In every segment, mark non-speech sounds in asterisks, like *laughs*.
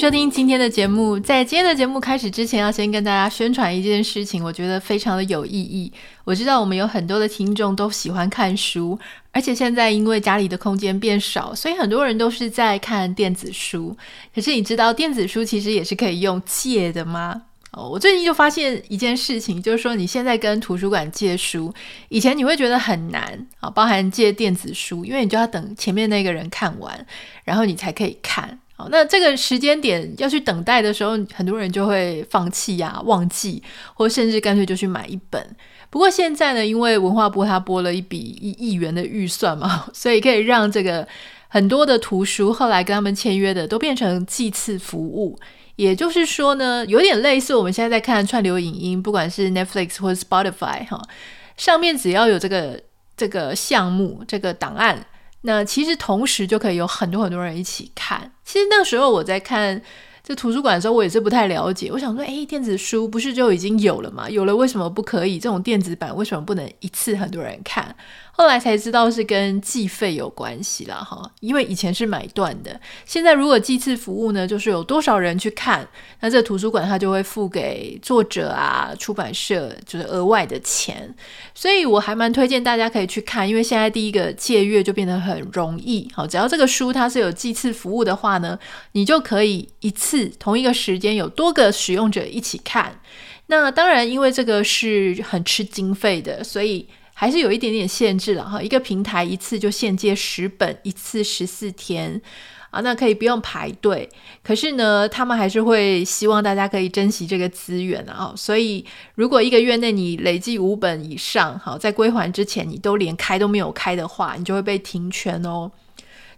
收听今天的节目。在今天的节目开始之前，要先跟大家宣传一件事情，我觉得非常的有意义。我知道我们有很多的听众都喜欢看书，而且现在因为家里的空间变少，所以很多人都是在看电子书。可是你知道电子书其实也是可以用借的吗？哦，我最近就发现一件事情，就是说你现在跟图书馆借书，以前你会觉得很难啊，包含借电子书，因为你就要等前面那个人看完，然后你才可以看。那这个时间点要去等待的时候，很多人就会放弃呀、忘记，或甚至干脆就去买一本。不过现在呢，因为文化部它拨了一笔一亿元的预算嘛，*laughs* 所以可以让这个很多的图书后来跟他们签约的都变成季次服务。也就是说呢，有点类似我们现在在看串流影音，不管是 Netflix 或者 Spotify 哈，上面只要有这个这个项目这个档案。那其实同时就可以有很多很多人一起看。其实那时候我在看这图书馆的时候，我也是不太了解。我想说，诶，电子书不是就已经有了吗？有了为什么不可以？这种电子版为什么不能一次很多人看？后来才知道是跟计费有关系啦，哈，因为以前是买断的，现在如果计次服务呢，就是有多少人去看，那这图书馆它就会付给作者啊、出版社就是额外的钱，所以我还蛮推荐大家可以去看，因为现在第一个借阅就变得很容易，好，只要这个书它是有计次服务的话呢，你就可以一次同一个时间有多个使用者一起看，那当然因为这个是很吃经费的，所以。还是有一点点限制了哈，一个平台一次就限接十本，一次十四天啊，那可以不用排队。可是呢，他们还是会希望大家可以珍惜这个资源啊。所以，如果一个月内你累计五本以上，好，在归还之前你都连开都没有开的话，你就会被停权哦。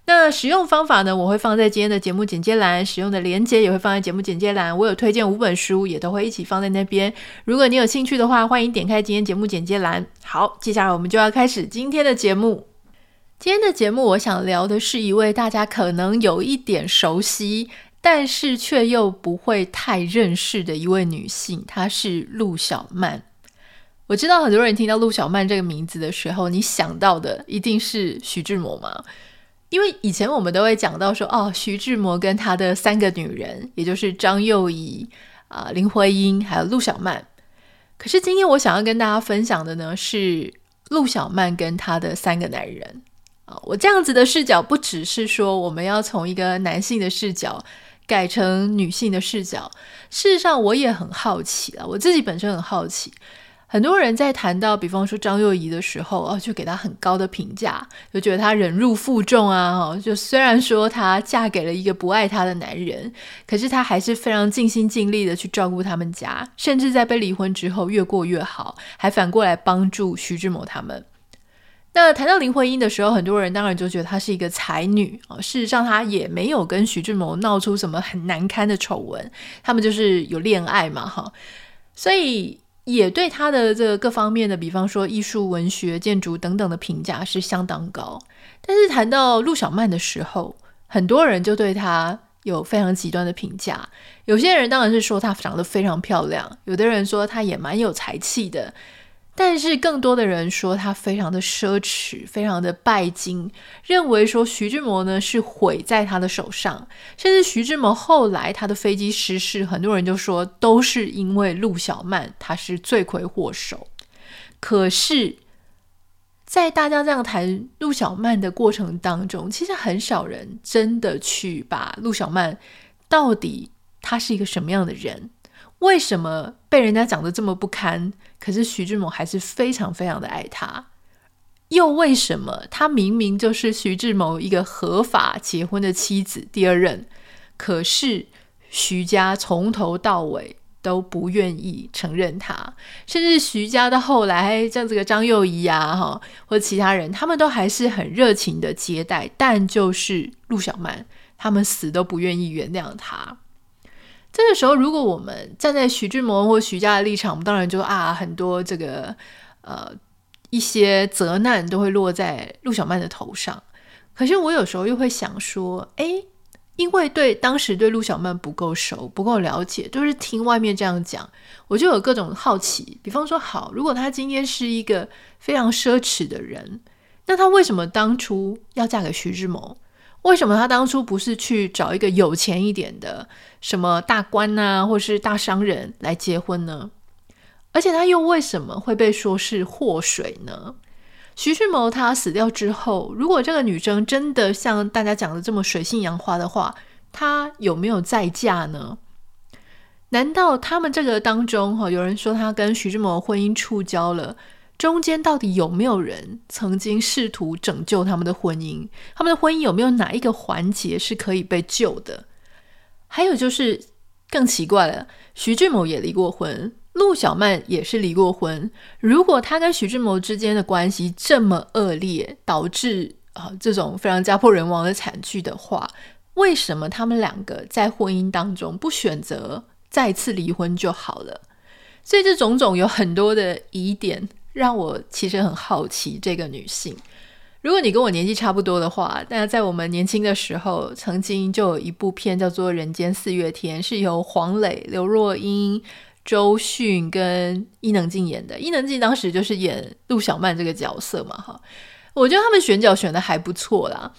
那使用方法呢？我会放在今天的节目简介栏，使用的链接也会放在节目简介栏。我有推荐五本书，也都会一起放在那边。如果你有兴趣的话，欢迎点开今天节目简介栏。好，接下来我们就要开始今天的节目。今天的节目，我想聊的是一位大家可能有一点熟悉，但是却又不会太认识的一位女性，她是陆小曼。我知道很多人听到陆小曼这个名字的时候，你想到的一定是徐志摩吗？因为以前我们都会讲到说，哦，徐志摩跟他的三个女人，也就是张幼仪、啊、林徽因，还有陆小曼。可是今天我想要跟大家分享的呢，是陆小曼跟他的三个男人啊。我这样子的视角，不只是说我们要从一个男性的视角改成女性的视角。事实上，我也很好奇啊，我自己本身很好奇。很多人在谈到，比方说张幼仪的时候，哦，就给她很高的评价，就觉得她忍辱负重啊，哦，就虽然说她嫁给了一个不爱她的男人，可是她还是非常尽心尽力的去照顾他们家，甚至在被离婚之后越过越好，还反过来帮助徐志摩他们。那谈到林徽因的时候，很多人当然就觉得她是一个才女啊，事实上她也没有跟徐志摩闹出什么很难堪的丑闻，他们就是有恋爱嘛，哈，所以。也对他的这各方面的，比方说艺术、文学、建筑等等的评价是相当高。但是谈到陆小曼的时候，很多人就对她有非常极端的评价。有些人当然是说她长得非常漂亮，有的人说她也蛮有才气的。但是更多的人说他非常的奢侈，非常的拜金，认为说徐志摩呢是毁在他的手上，甚至徐志摩后来他的飞机失事，很多人就说都是因为陆小曼，他是罪魁祸首。可是，在大家这样谈陆小曼的过程当中，其实很少人真的去把陆小曼到底他是一个什么样的人。为什么被人家讲的这么不堪？可是徐志摩还是非常非常的爱她。又为什么她明明就是徐志摩一个合法结婚的妻子，第二任，可是徐家从头到尾都不愿意承认她，甚至徐家到后来，像这个张幼仪啊，哈，或者其他人，他们都还是很热情的接待，但就是陆小曼，他们死都不愿意原谅她。这个时候，如果我们站在徐志摩或徐家的立场，我们当然就啊，很多这个呃一些责难都会落在陆小曼的头上。可是我有时候又会想说，哎，因为对当时对陆小曼不够熟，不够了解，都是听外面这样讲，我就有各种好奇。比方说，好，如果她今天是一个非常奢侈的人，那她为什么当初要嫁给徐志摩？为什么她当初不是去找一个有钱一点的什么大官啊，或是大商人来结婚呢？而且她又为什么会被说是祸水呢？徐志摩他死掉之后，如果这个女生真的像大家讲的这么水性杨花的话，她有没有再嫁呢？难道他们这个当中，哈，有人说她跟徐志摩婚姻触礁了，中间到底有没有人曾经试图拯救他们的婚姻？他们的婚姻有没有哪一个环节是可以被救的？还有就是更奇怪了，徐志摩也离过婚。陆小曼也是离过婚。如果他跟徐志摩之间的关系这么恶劣，导致啊、这种非常家破人亡的惨剧的话，为什么他们两个在婚姻当中不选择再次离婚就好了？所以这种种有很多的疑点，让我其实很好奇这个女性。如果你跟我年纪差不多的话，那在我们年轻的时候，曾经就有一部片叫做《人间四月天》，是由黄磊、刘若英。周迅跟伊能静演的，伊能静当时就是演陆小曼这个角色嘛，哈，我觉得他们选角选的还不错啦。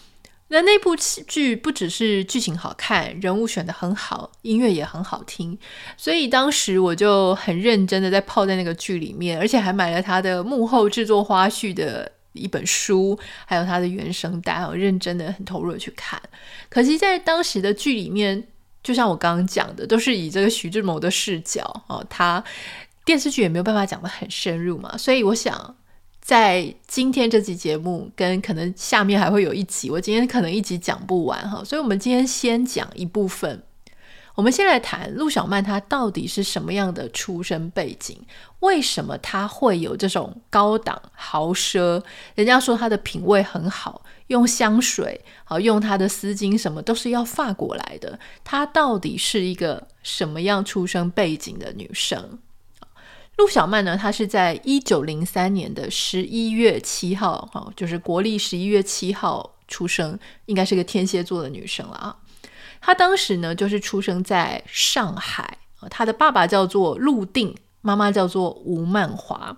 那那部剧不只是剧情好看，人物选的很好，音乐也很好听，所以当时我就很认真的在泡在那个剧里面，而且还买了他的幕后制作花絮的一本书，还有他的原声带，我认真的很投入的去看。可惜在当时的剧里面。就像我刚刚讲的，都是以这个徐志摩的视角哦，他电视剧也没有办法讲得很深入嘛，所以我想在今天这集节目跟可能下面还会有一集，我今天可能一集讲不完哈，所以我们今天先讲一部分。我们先来谈陆小曼，她到底是什么样的出身背景？为什么她会有这种高档豪奢？人家说她的品味很好，用香水，好用她的丝巾，什么都是要法国来的。她到底是一个什么样出生背景的女生？陆小曼呢？她是在一九零三年的十一月七号，哈，就是国历十一月七号出生，应该是个天蝎座的女生了啊。他当时呢，就是出生在上海，他的爸爸叫做陆定，妈妈叫做吴曼华。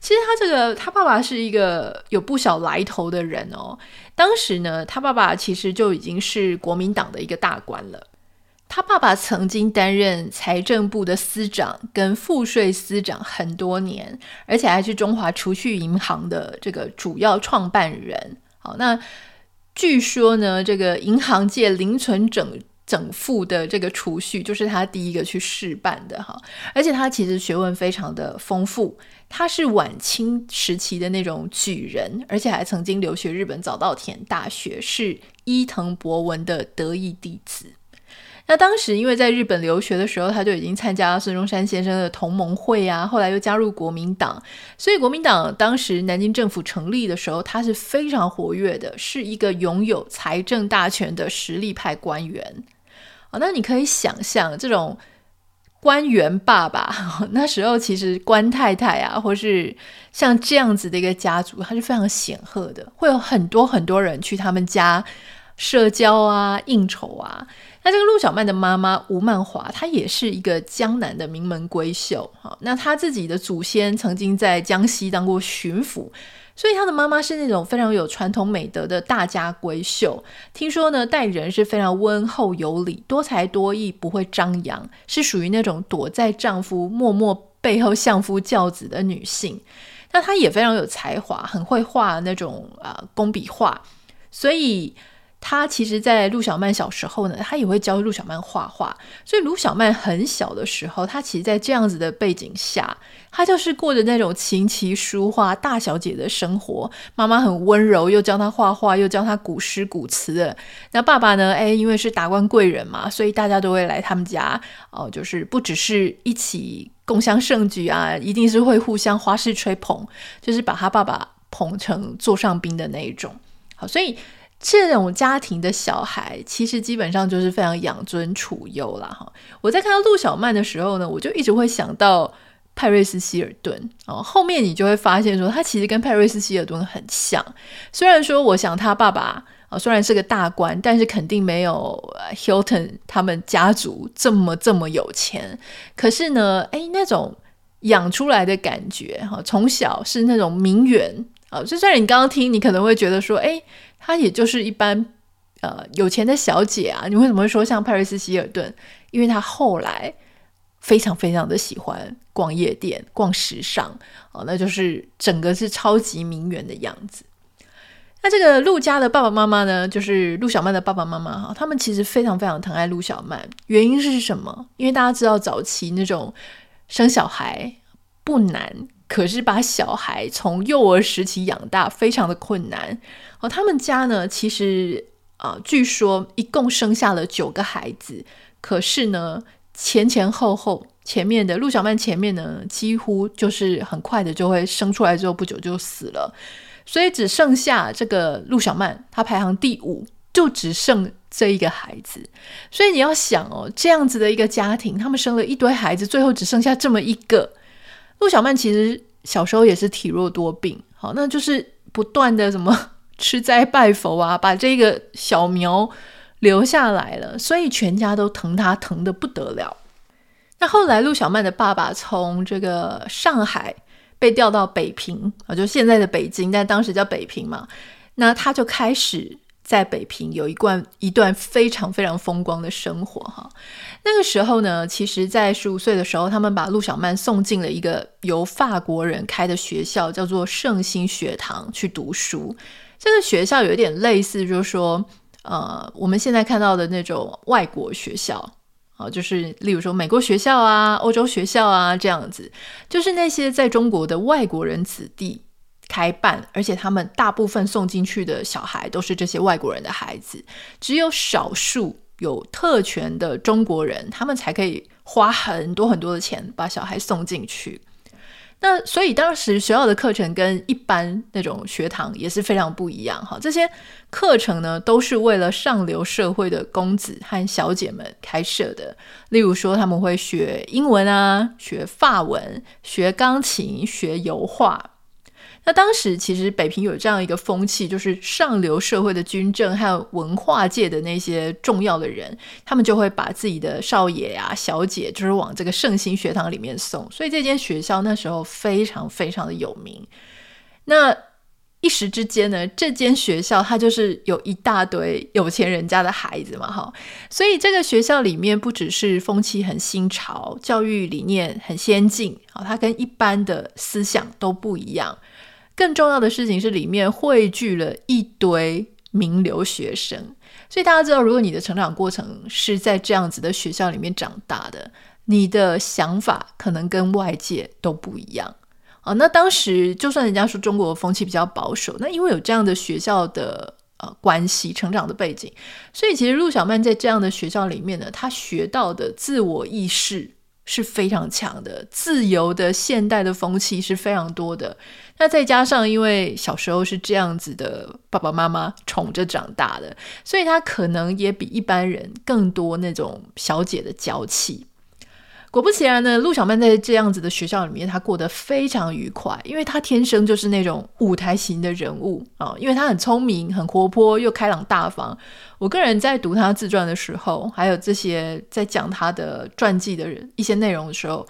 其实他这个他爸爸是一个有不小来头的人哦。当时呢，他爸爸其实就已经是国民党的一个大官了。他爸爸曾经担任财政部的司长跟赋税司长很多年，而且还是中华储蓄银行的这个主要创办人。好，那。据说呢，这个银行界零存整整付的这个储蓄，就是他第一个去试办的哈。而且他其实学问非常的丰富，他是晚清时期的那种举人，而且还曾经留学日本早稻田大学，是伊藤博文的得意弟子。那当时因为在日本留学的时候，他就已经参加了孙中山先生的同盟会啊，后来又加入国民党，所以国民党当时南京政府成立的时候，他是非常活跃的，是一个拥有财政大权的实力派官员。啊，那你可以想象这种官员爸爸，*laughs* 那时候其实官太太啊，或是像这样子的一个家族，他是非常显赫的，会有很多很多人去他们家社交啊、应酬啊。那这个陆小曼的妈妈吴曼华，她也是一个江南的名门闺秀。哈，那她自己的祖先曾经在江西当过巡抚，所以她的妈妈是那种非常有传统美德的大家闺秀。听说呢，待人是非常温厚有礼，多才多艺，不会张扬，是属于那种躲在丈夫默默背后相夫教子的女性。那她也非常有才华，很会画那种啊工笔画，所以。他其实，在陆小曼小时候呢，他也会教陆小曼画画。所以，陆小曼很小的时候，他其实，在这样子的背景下，他就是过着那种琴棋书画大小姐的生活。妈妈很温柔，又教他画画，又教他古诗古词的。那爸爸呢？哎，因为是达官贵人嘛，所以大家都会来他们家哦，就是不只是一起共襄盛举啊，一定是会互相花式吹捧，就是把他爸爸捧成座上宾的那一种。好，所以。这种家庭的小孩，其实基本上就是非常养尊处优了哈。我在看到陆小曼的时候呢，我就一直会想到派瑞斯希尔顿哦。后面你就会发现说，他其实跟派瑞斯希尔顿很像。虽然说，我想他爸爸啊，虽然是个大官，但是肯定没有 Hilton 他们家族这么这么有钱。可是呢，哎，那种养出来的感觉，哈，从小是那种名媛啊。就算你刚刚听，你可能会觉得说，哎，她也就是一般呃有钱的小姐啊。你为什么会说像派瑞斯希尔顿？因为她后来非常非常的喜欢逛夜店、逛时尚啊，那就是整个是超级名媛的样子。那这个陆家的爸爸妈妈呢，就是陆小曼的爸爸妈妈哈，他们其实非常非常疼爱陆小曼。原因是什么？因为大家知道早期那种生小孩不难，可是把小孩从幼儿时期养大非常的困难。哦，他们家呢，其实啊，据说一共生下了九个孩子，可是呢，前前后后前面的陆小曼前面呢，几乎就是很快的就会生出来之后不久就死了。所以只剩下这个陆小曼，她排行第五，就只剩这一个孩子。所以你要想哦，这样子的一个家庭，他们生了一堆孩子，最后只剩下这么一个。陆小曼其实小时候也是体弱多病，好，那就是不断的什么 *laughs* 吃斋拜佛啊，把这个小苗留下来了，所以全家都疼她疼得不得了。那后来陆小曼的爸爸从这个上海。被调到北平啊，就现在的北京，但当时叫北平嘛。那他就开始在北平有一段一段非常非常风光的生活哈。那个时候呢，其实，在十五岁的时候，他们把陆小曼送进了一个由法国人开的学校，叫做圣心学堂去读书。这个学校有点类似，就是说，呃，我们现在看到的那种外国学校。啊，就是例如说美国学校啊、欧洲学校啊这样子，就是那些在中国的外国人子弟开办，而且他们大部分送进去的小孩都是这些外国人的孩子，只有少数有特权的中国人，他们才可以花很多很多的钱把小孩送进去。那所以当时学校的课程跟一般那种学堂也是非常不一样哈。这些课程呢，都是为了上流社会的公子和小姐们开设的。例如说，他们会学英文啊，学法文，学钢琴，学油画。那当时其实北平有这样一个风气，就是上流社会的军政还有文化界的那些重要的人，他们就会把自己的少爷、啊、小姐，就是往这个圣心学堂里面送。所以这间学校那时候非常非常的有名。那一时之间呢，这间学校它就是有一大堆有钱人家的孩子嘛，哈。所以这个学校里面不只是风气很新潮，教育理念很先进啊，它跟一般的思想都不一样。更重要的事情是，里面汇聚了一堆名流学生，所以大家知道，如果你的成长过程是在这样子的学校里面长大的，你的想法可能跟外界都不一样啊。那当时就算人家说中国风气比较保守，那因为有这样的学校的呃关系、成长的背景，所以其实陆小曼在这样的学校里面呢，她学到的自我意识。是非常强的，自由的现代的风气是非常多的。那再加上，因为小时候是这样子的，爸爸妈妈宠着长大的，所以他可能也比一般人更多那种小姐的娇气。果不其然呢，陆小曼在这样子的学校里面，她过得非常愉快，因为她天生就是那种舞台型的人物啊，因为她很聪明、很活泼又开朗大方。我个人在读她自传的时候，还有这些在讲她的传记的人一些内容的时候。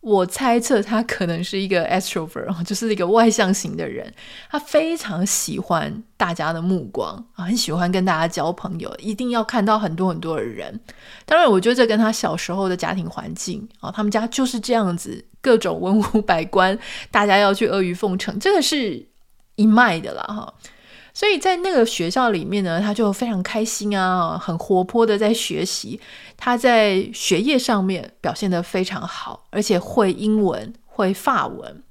我猜测他可能是一个 extrovert，就是一个外向型的人。他非常喜欢大家的目光啊，很喜欢跟大家交朋友，一定要看到很多很多的人。当然，我觉得这跟他小时候的家庭环境啊，他们家就是这样子，各种文武百官，大家要去阿谀奉承，这个是一脉的啦，哈。所以在那个学校里面呢，他就非常开心啊，很活泼的在学习。他在学业上面表现得非常好，而且会英文、会法文。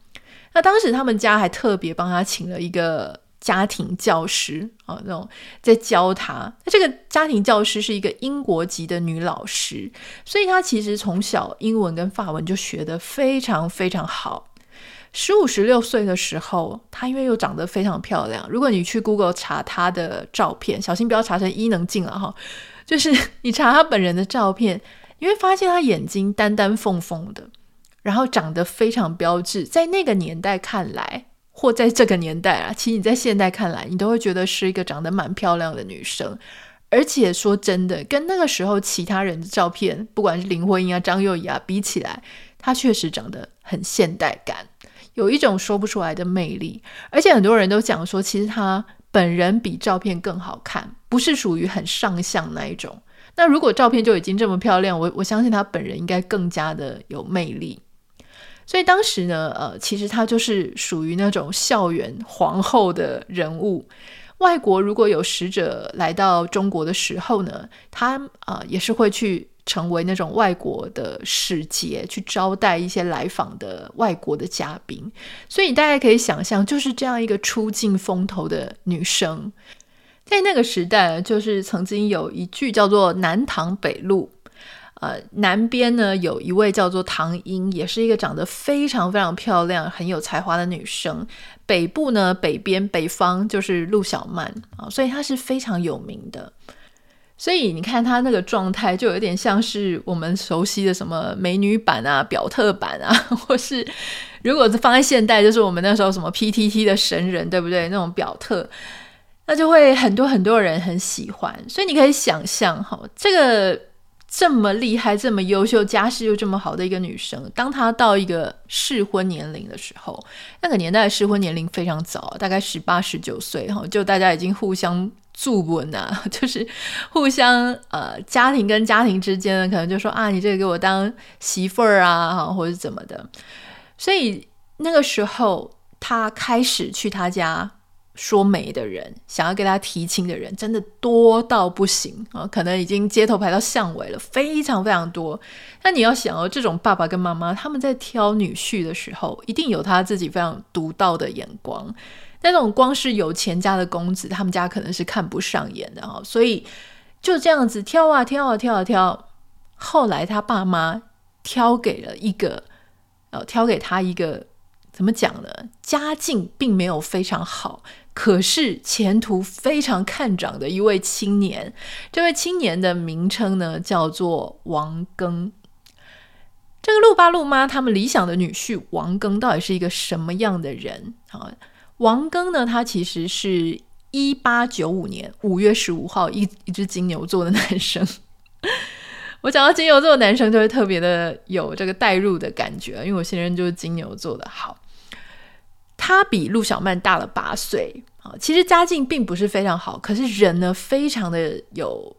那当时他们家还特别帮他请了一个家庭教师啊，那种在教他。那这个家庭教师是一个英国籍的女老师，所以他其实从小英文跟法文就学得非常非常好。十五、十六岁的时候，她因为又长得非常漂亮。如果你去 Google 查她的照片，小心不要查成伊能静了哈。*laughs* 就是你查她本人的照片，你会发现她眼睛丹丹凤凤的，然后长得非常标致。在那个年代看来，或在这个年代啊，其实你在现代看来，你都会觉得是一个长得蛮漂亮的女生。而且说真的，跟那个时候其他人的照片，不管是林徽因啊、张幼仪啊比起来，她确实长得很现代感，有一种说不出来的魅力。而且很多人都讲说，其实她本人比照片更好看，不是属于很上相那一种。那如果照片就已经这么漂亮，我我相信她本人应该更加的有魅力。所以当时呢，呃，其实她就是属于那种校园皇后的人物。外国如果有使者来到中国的时候呢，他啊、呃、也是会去成为那种外国的使节，去招待一些来访的外国的嘉宾。所以你大家可以想象，就是这样一个出尽风头的女生，在那个时代，就是曾经有一句叫做“南唐北路”。呃，南边呢有一位叫做唐英，也是一个长得非常非常漂亮、很有才华的女生。北部呢，北边北方就是陆小曼啊、所以她是非常有名的。所以你看她那个状态，就有点像是我们熟悉的什么美女版啊、表特版啊，*laughs* 或是如果是放在现代，就是我们那时候什么 PTT 的神人，对不对？那种表特，那就会很多很多人很喜欢。所以你可以想象哈，这个。这么厉害、这么优秀、家世又这么好的一个女生，当她到一个适婚年龄的时候，那个年代适婚年龄非常早，大概十八、十九岁哈，就大家已经互相注吻啊，*laughs* 就是互相呃，家庭跟家庭之间呢，可能就说啊，你这个给我当媳妇儿啊，或者怎么的，所以那个时候他开始去他家。说媒的人，想要跟他提亲的人，真的多到不行啊！可能已经街头排到巷尾了，非常非常多。那你要想哦，这种爸爸跟妈妈他们在挑女婿的时候，一定有他自己非常独到的眼光。那种光是有钱家的公子，他们家可能是看不上眼的哈。所以就这样子挑啊挑啊挑啊挑，后来他爸妈挑给了一个，呃，挑给他一个。怎么讲呢？家境并没有非常好，可是前途非常看涨的一位青年。这位青年的名称呢，叫做王庚。这个陆爸陆妈他们理想的女婿王庚到底是一个什么样的人啊？王庚呢，他其实是一八九五年五月十五号，一一只金牛座的男生。*laughs* 我讲到金牛座的男生，就会特别的有这个代入的感觉，因为我现任就是金牛座的。好。他比陆小曼大了八岁啊，其实家境并不是非常好，可是人呢非常的有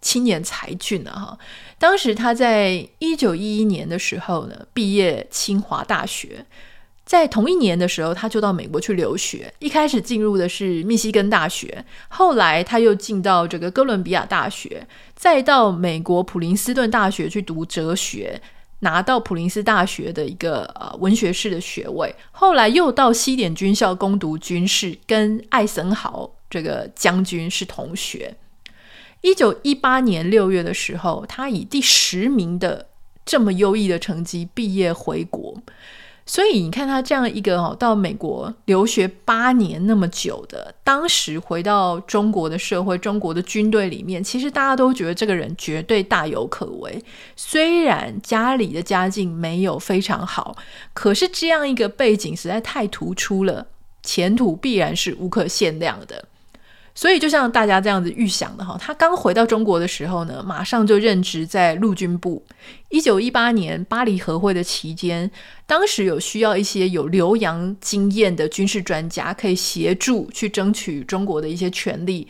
青年才俊啊哈。当时他在一九一一年的时候呢，毕业清华大学，在同一年的时候，他就到美国去留学，一开始进入的是密西根大学，后来他又进到这个哥伦比亚大学，再到美国普林斯顿大学去读哲学。拿到普林斯大学的一个呃文学士的学位，后来又到西点军校攻读军事，跟艾森豪这个将军是同学。一九一八年六月的时候，他以第十名的这么优异的成绩毕业回国。所以你看他这样一个哦，到美国留学八年那么久的，当时回到中国的社会、中国的军队里面，其实大家都觉得这个人绝对大有可为。虽然家里的家境没有非常好，可是这样一个背景实在太突出了，前途必然是无可限量的。所以，就像大家这样子预想的哈，他刚回到中国的时候呢，马上就任职在陆军部。一九一八年巴黎和会的期间，当时有需要一些有留洋经验的军事专家，可以协助去争取中国的一些权利。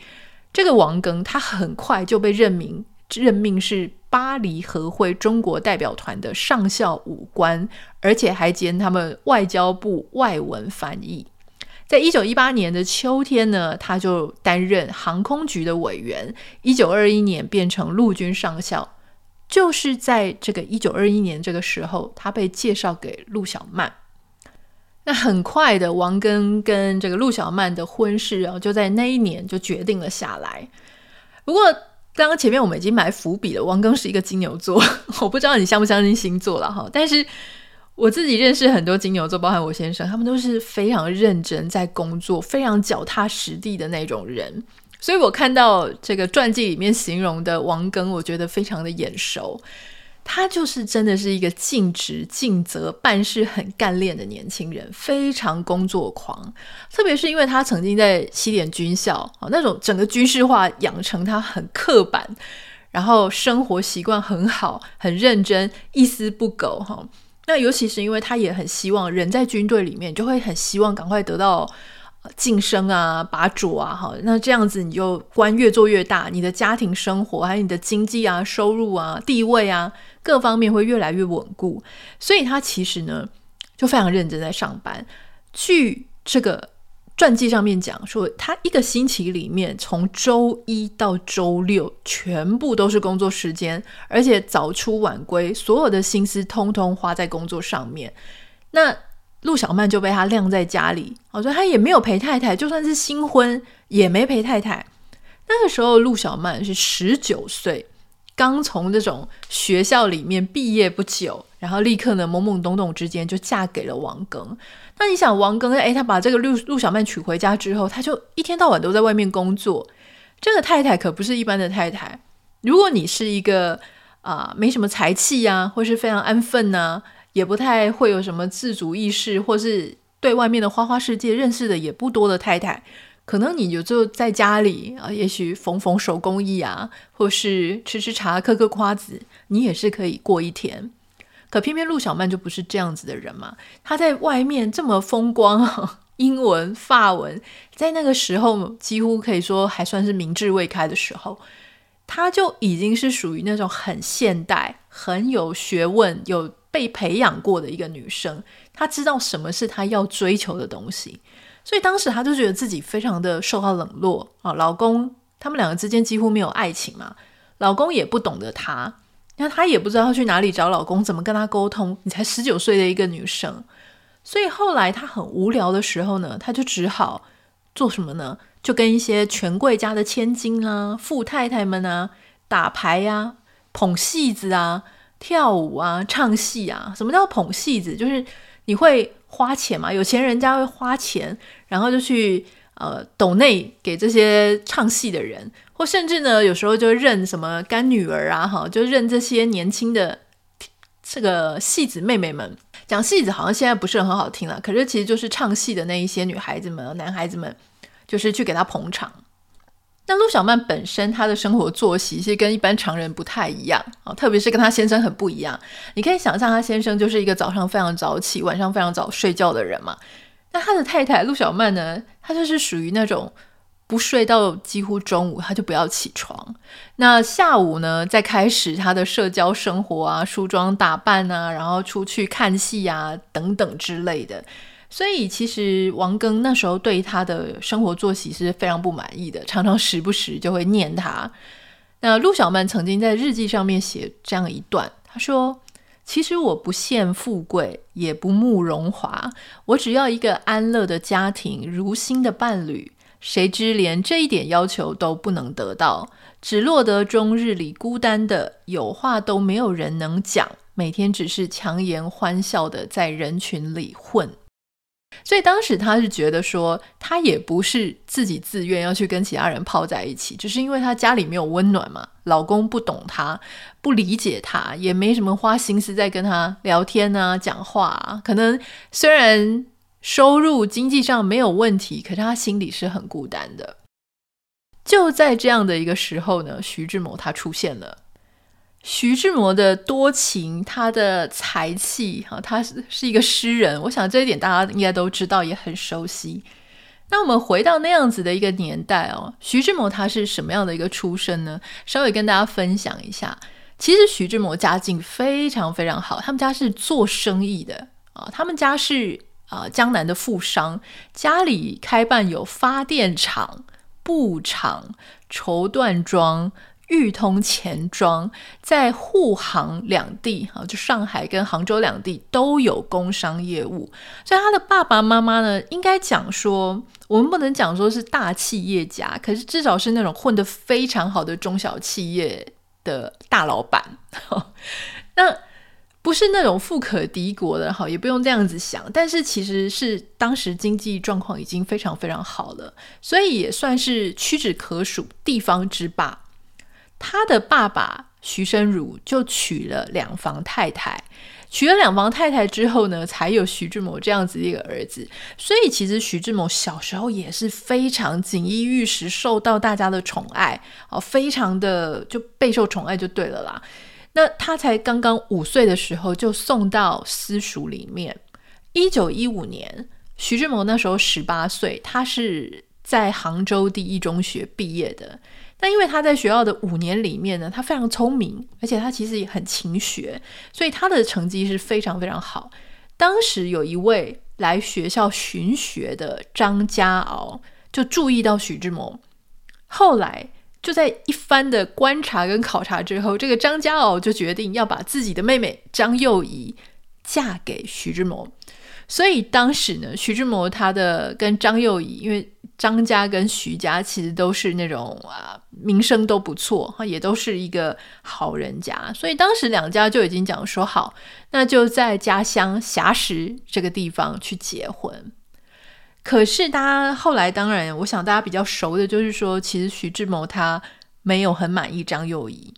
这个王庚，他很快就被任命，任命是巴黎和会中国代表团的上校武官，而且还兼他们外交部外文翻译。在一九一八年的秋天呢，他就担任航空局的委员。一九二一年变成陆军上校，就是在这个一九二一年这个时候，他被介绍给陆小曼。那很快的，王庚跟这个陆小曼的婚事啊，就在那一年就决定了下来。不过，刚刚前面我们已经埋伏笔了，王庚是一个金牛座，*laughs* 我不知道你相不相信星座了哈，但是。我自己认识很多金牛座，包含我先生，他们都是非常认真在工作，非常脚踏实地的那种人。所以我看到这个传记里面形容的王庚，我觉得非常的眼熟。他就是真的是一个尽职尽责、办事很干练的年轻人，非常工作狂。特别是因为他曾经在西点军校啊，那种整个军事化养成他很刻板，然后生活习惯很好，很认真，一丝不苟哈。那尤其是因为他也很希望人在军队里面，就会很希望赶快得到。晋升啊，把主啊，哈，那这样子你就官越做越大，你的家庭生活还有你的经济啊、收入啊、地位啊，各方面会越来越稳固。所以他其实呢，就非常认真在上班。据这个传记上面讲说，他一个星期里面从周一到周六全部都是工作时间，而且早出晚归，所有的心思通通花在工作上面。那陆小曼就被他晾在家里，我说他也没有陪太太，就算是新婚也没陪太太。那个时候陆小曼是十九岁，刚从这种学校里面毕业不久，然后立刻呢懵懵懂懂之间就嫁给了王庚。那你想王庚，诶，他把这个陆陆小曼娶回家之后，他就一天到晚都在外面工作。这个太太可不是一般的太太。如果你是一个啊、没什么才气呀，或是非常安分呐、也不太会有什么自主意识，或是对外面的花花世界认识的也不多的太太，可能你就就在家里啊，也许缝缝手工艺啊，或是吃吃茶、嗑嗑瓜子，你也是可以过一天。可偏偏陆小曼就不是这样子的人嘛，她在外面这么风光，英文、法文，在那个时候几乎可以说还算是明智未开的时候，她就已经是属于那种很现代、很有学问、有。被培养过的一个女生，她知道什么是她要追求的东西，所以当时她就觉得自己非常的受到冷落啊。老公他们两个之间几乎没有爱情嘛，老公也不懂得她，那她也不知道要去哪里找老公，怎么跟他沟通。你才十九岁的一个女生，所以后来她很无聊的时候呢，她就只好做什么呢？就跟一些权贵家的千金啊、富太太们啊打牌呀、捧戏子啊。跳舞啊，唱戏啊，什么叫捧戏子？就是你会花钱吗，有钱人家会花钱，然后就去呃抖内给这些唱戏的人，或甚至呢，有时候就认什么干女儿啊，哈，就认这些年轻的这个戏子妹妹们。讲戏子好像现在不是很好听了，可是其实就是唱戏的那一些女孩子们、男孩子们，就是去给他捧场。那陆小曼本身她的生活作息其实跟一般常人不太一样啊，特别是跟她先生很不一样。你可以想象，她先生就是一个早上非常早起，晚上非常早睡觉的人嘛。那他的太太陆小曼呢，她就是属于那种不睡到几乎中午，她就不要起床。那下午呢，再开始她的社交生活啊，梳妆打扮啊，然后出去看戏啊，等等之类的。所以，其实王庚那时候对他的生活作息是非常不满意的，常常时不时就会念他。那陆小曼曾经在日记上面写这样一段，他说：“其实我不羡富贵，也不慕荣华，我只要一个安乐的家庭，如新的伴侣。谁知连这一点要求都不能得到，只落得终日里孤单的，有话都没有人能讲，每天只是强颜欢笑的在人群里混。”所以当时他是觉得说，他也不是自己自愿要去跟其他人泡在一起，只是因为他家里没有温暖嘛，老公不懂他，不理解他，也没什么花心思在跟他聊天啊、讲话啊。可能虽然收入经济上没有问题，可是他心里是很孤单的。就在这样的一个时候呢，徐志摩他出现了。徐志摩的多情，他的才气，哈，他是是一个诗人。我想这一点大家应该都知道，也很熟悉。那我们回到那样子的一个年代哦，徐志摩他是什么样的一个出身呢？稍微跟大家分享一下。其实徐志摩家境非常非常好，他们家是做生意的啊，他们家是啊江南的富商，家里开办有发电厂、布厂、绸缎庄。裕通钱庄在沪杭两地，哈，就上海跟杭州两地都有工商业务。所以他的爸爸妈妈呢，应该讲说，我们不能讲说是大企业家，可是至少是那种混得非常好的中小企业的大老板。*laughs* 那不是那种富可敌国的，哈，也不用这样子想。但是其实是当时经济状况已经非常非常好了，所以也算是屈指可数地方之霸。他的爸爸徐生如就娶了两房太太。娶了两房太太之后呢，才有徐志摩这样子一个儿子。所以其实徐志摩小时候也是非常锦衣玉食，受到大家的宠爱哦，非常的就备受宠爱就对了啦。那他才刚刚五岁的时候就送到私塾里面。一九一五年，徐志摩那时候十八岁，他是在杭州第一中学毕业的。那因为他在学校的五年里面呢，他非常聪明，而且他其实也很勤学，所以他的成绩是非常非常好。当时有一位来学校巡学的张家敖就注意到徐志摩，后来就在一番的观察跟考察之后，这个张家敖就决定要把自己的妹妹张幼仪嫁给徐志摩。所以当时呢，徐志摩他的跟张幼仪，因为张家跟徐家其实都是那种啊名声都不错，也都是一个好人家，所以当时两家就已经讲说好，那就在家乡硖石这个地方去结婚。可是大家后来当然，我想大家比较熟的就是说，其实徐志摩他没有很满意张幼仪。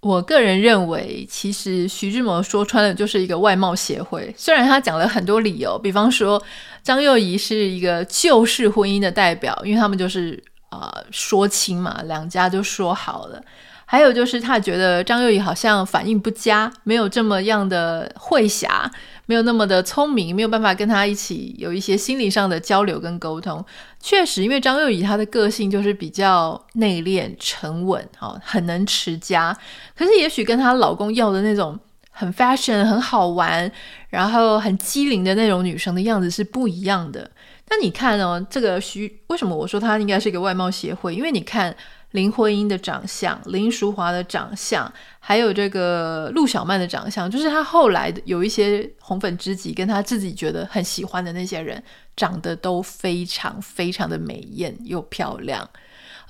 我个人认为，其实徐志摩说穿了就是一个外貌协会。虽然他讲了很多理由，比方说张幼仪是一个旧式婚姻的代表，因为他们就是呃说亲嘛，两家就说好了。还有就是他觉得张幼仪好像反应不佳，没有这么样的慧颦。没有那么的聪明，没有办法跟他一起有一些心理上的交流跟沟通。确实，因为张幼仪她的个性就是比较内敛、沉稳，哈，很能持家。可是，也许跟她老公要的那种很 fashion、很好玩，然后很机灵的那种女生的样子是不一样的。那你看哦，这个徐，为什么我说她应该是一个外貌协会？因为你看。林徽因的长相，林淑华的长相，还有这个陆小曼的长相，就是她后来有一些红粉知己，跟她自己觉得很喜欢的那些人，长得都非常非常的美艳又漂亮。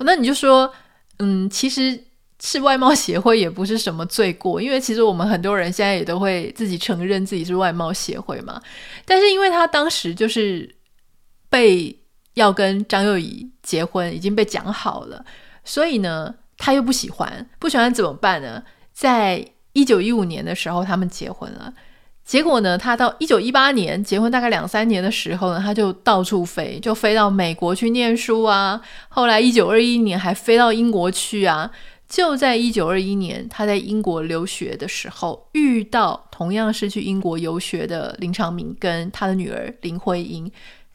那你就说，嗯，其实是外貌协会也不是什么罪过，因为其实我们很多人现在也都会自己承认自己是外貌协会嘛。但是因为他当时就是被要跟张幼仪结婚，已经被讲好了。所以呢，他又不喜欢，不喜欢怎么办呢？在一九一五年的时候，他们结婚了。结果呢，他到一九一八年结婚大概两三年的时候呢，他就到处飞，就飞到美国去念书啊。后来一九二一年还飞到英国去啊。就在一九二一年，他在英国留学的时候，遇到同样是去英国游学的林长民跟他的女儿林徽因。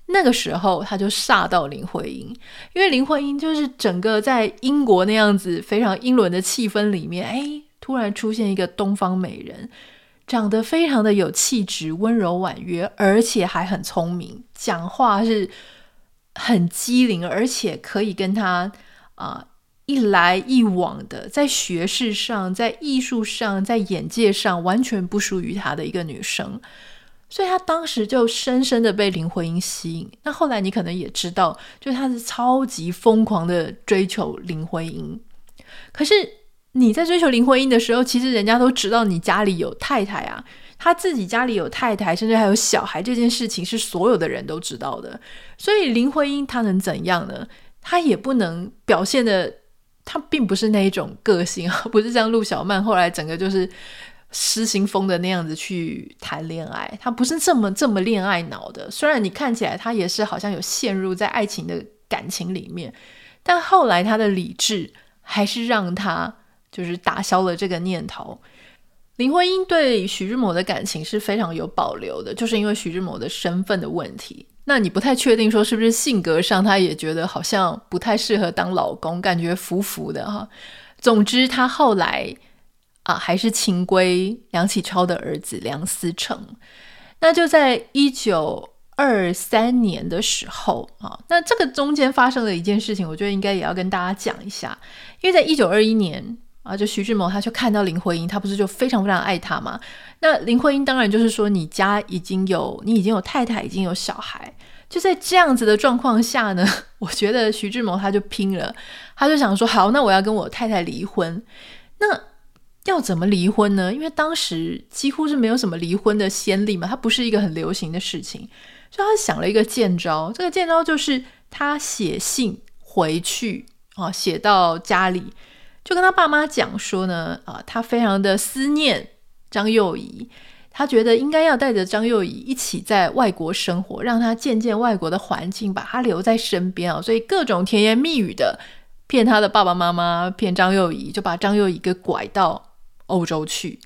那个时候他就煞到林徽因，因为林徽因就是整个在英国那样子非常英伦的气氛里面，哎，突然出现一个东方美人，长得非常的有气质，温柔婉约，而且还很聪明，讲话是很机灵，而且可以跟他啊、一来一往的，在学识上、在艺术上、在眼界上，完全不输于他的一个女生。所以他当时就深深的被林徽因吸引。那后来你可能也知道，就他是超级疯狂的追求林徽因。可是你在追求林徽因的时候，其实人家都知道你家里有太太啊，他自己家里有太太，甚至还有小孩，这件事情是所有的人都知道的。所以林徽因她能怎样呢？她也不能表现的，他并不是那一种个性啊，*laughs* 不是像陆小曼后来整个就是。失心疯的那样子去谈恋爱，他不是这么这么恋爱脑的。虽然你看起来他也是好像有陷入在爱情的感情里面，但后来他的理智还是让他就是打消了这个念头。林徽因对徐志摩的感情是非常有保留的，就是因为徐志摩的身份的问题。那你不太确定说是不是性格上他也觉得好像不太适合当老公，感觉浮浮的哈。总之，他后来。啊，还是情归梁启超的儿子梁思成。那就在一九二三年的时候啊，那这个中间发生了一件事情，我觉得应该也要跟大家讲一下。因为在一九二一年啊，就徐志摩他就看到林徽因，他不是就非常非常爱她嘛？那林徽因当然就是说，你家已经有，你已经有太太，已经有小孩。就在这样子的状况下呢，*laughs* 我觉得徐志摩他就拼了，他就想说，好，那我要跟我太太离婚。那要怎么离婚呢？因为当时几乎是没有什么离婚的先例嘛，它不是一个很流行的事情，所以他想了一个贱招。这个贱招就是他写信回去啊，写到家里，就跟他爸妈讲说呢，啊，他非常的思念张幼仪，他觉得应该要带着张幼仪一起在外国生活，让他见见外国的环境，把他留在身边啊，所以各种甜言蜜语的骗他的爸爸妈妈，骗张幼仪，就把张幼仪给拐到欧洲去。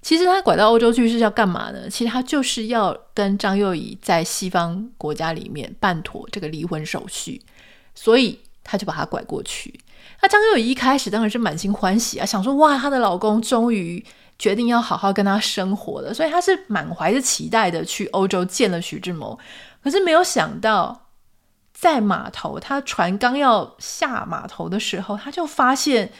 其实他拐到欧洲去是要干嘛呢？其实他就是要跟张幼仪在西方国家里面办妥这个离婚手续，所以他就把他拐过去。那张幼仪一开始当然是满心欢喜啊，想说哇，她的老公终于决定要好好跟她生活了，所以她是满怀着期待的去欧洲见了徐志摩。可是没有想到，在码头，他船刚要下码头的时候，他就发现。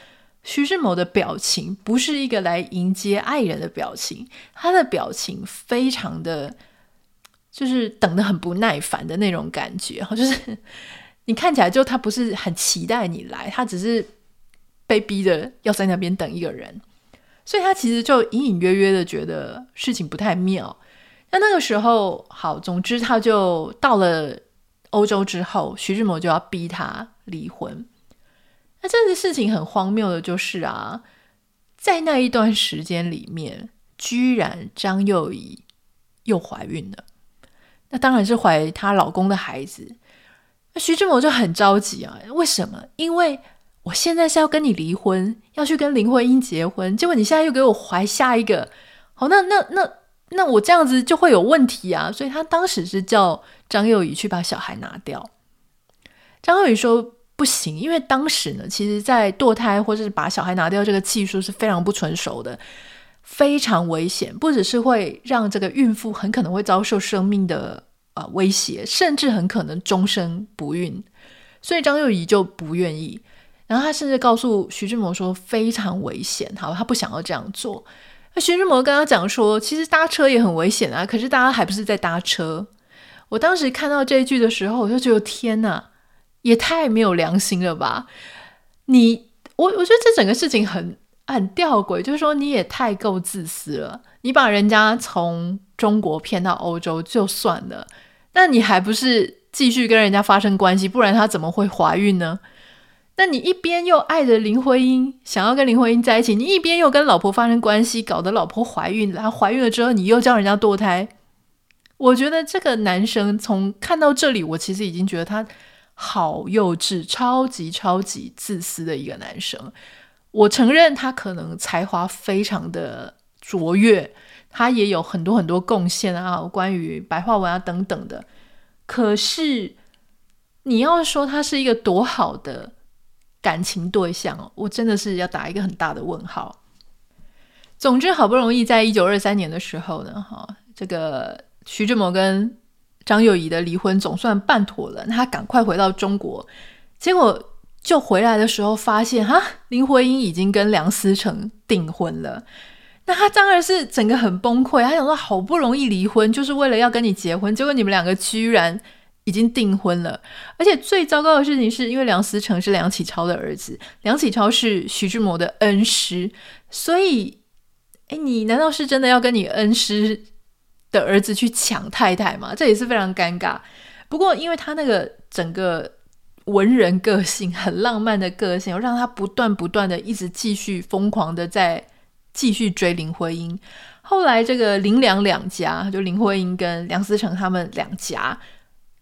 徐志摩的表情不是一个来迎接爱人的表情，他的表情非常的，就是等得很不耐烦的那种感觉，就是你看起来就他不是很期待你来，他只是被逼的要在那边等一个人，所以他其实就隐隐约约的觉得事情不太妙。那那个时候，好，总之他就到了欧洲之后，徐志摩就要逼他离婚。那这个事情很荒谬的，就是啊，在那一段时间里面，居然张幼仪又怀孕了。那当然是怀她老公的孩子。徐志摩就很着急啊，为什么？因为我现在是要跟你离婚，要去跟林徽因结婚，结果你现在又给我怀下一个，好，那那那那我这样子就会有问题啊。所以他当时是叫张幼仪去把小孩拿掉。张幼仪说。不行，因为当时呢，其实，在堕胎或者是把小孩拿掉这个技术是非常不成熟的，非常危险，不只是会让这个孕妇很可能会遭受生命的呃威胁，甚至很可能终身不孕。所以张幼仪就不愿意，然后他甚至告诉徐志摩说非常危险，好，他不想要这样做。那徐志摩跟他讲说，其实搭车也很危险啊，可是大家还不是在搭车。我当时看到这一句的时候，我就觉得天哪！也太没有良心了吧！你我我觉得这整个事情很很吊诡，就是说你也太够自私了。你把人家从中国骗到欧洲就算了，那你还不是继续跟人家发生关系？不然他怎么会怀孕呢？那你一边又爱着林徽因，想要跟林徽因在一起，你一边又跟老婆发生关系，搞得老婆怀孕，然后怀孕了之后你又叫人家堕胎。我觉得这个男生从看到这里，我其实已经觉得他。好幼稚，超级超级自私的一个男生。我承认他可能才华非常的卓越，他也有很多很多贡献啊，关于白话文啊等等的。可是你要说他是一个多好的感情对象，我真的是要打一个很大的问号。总之，好不容易在一九二三年的时候呢，哈，这个徐志摩跟张幼仪的离婚总算办妥了，他赶快回到中国，结果就回来的时候发现，哈，林徽因已经跟梁思成订婚了。那他当然是整个很崩溃，他想说好不容易离婚，就是为了要跟你结婚，结果你们两个居然已经订婚了。而且最糟糕的事情是因为梁思成是梁启超的儿子，梁启超是徐志摩的恩师，所以，哎，你难道是真的要跟你恩师的儿子去抢太太吗，这也是非常尴尬。不过，因为他那个整个文人个性很浪漫的个性，让他不断不断的一直继续疯狂的在继续追林徽因。后来，这个林梁两家，就林徽因跟梁思成他们两家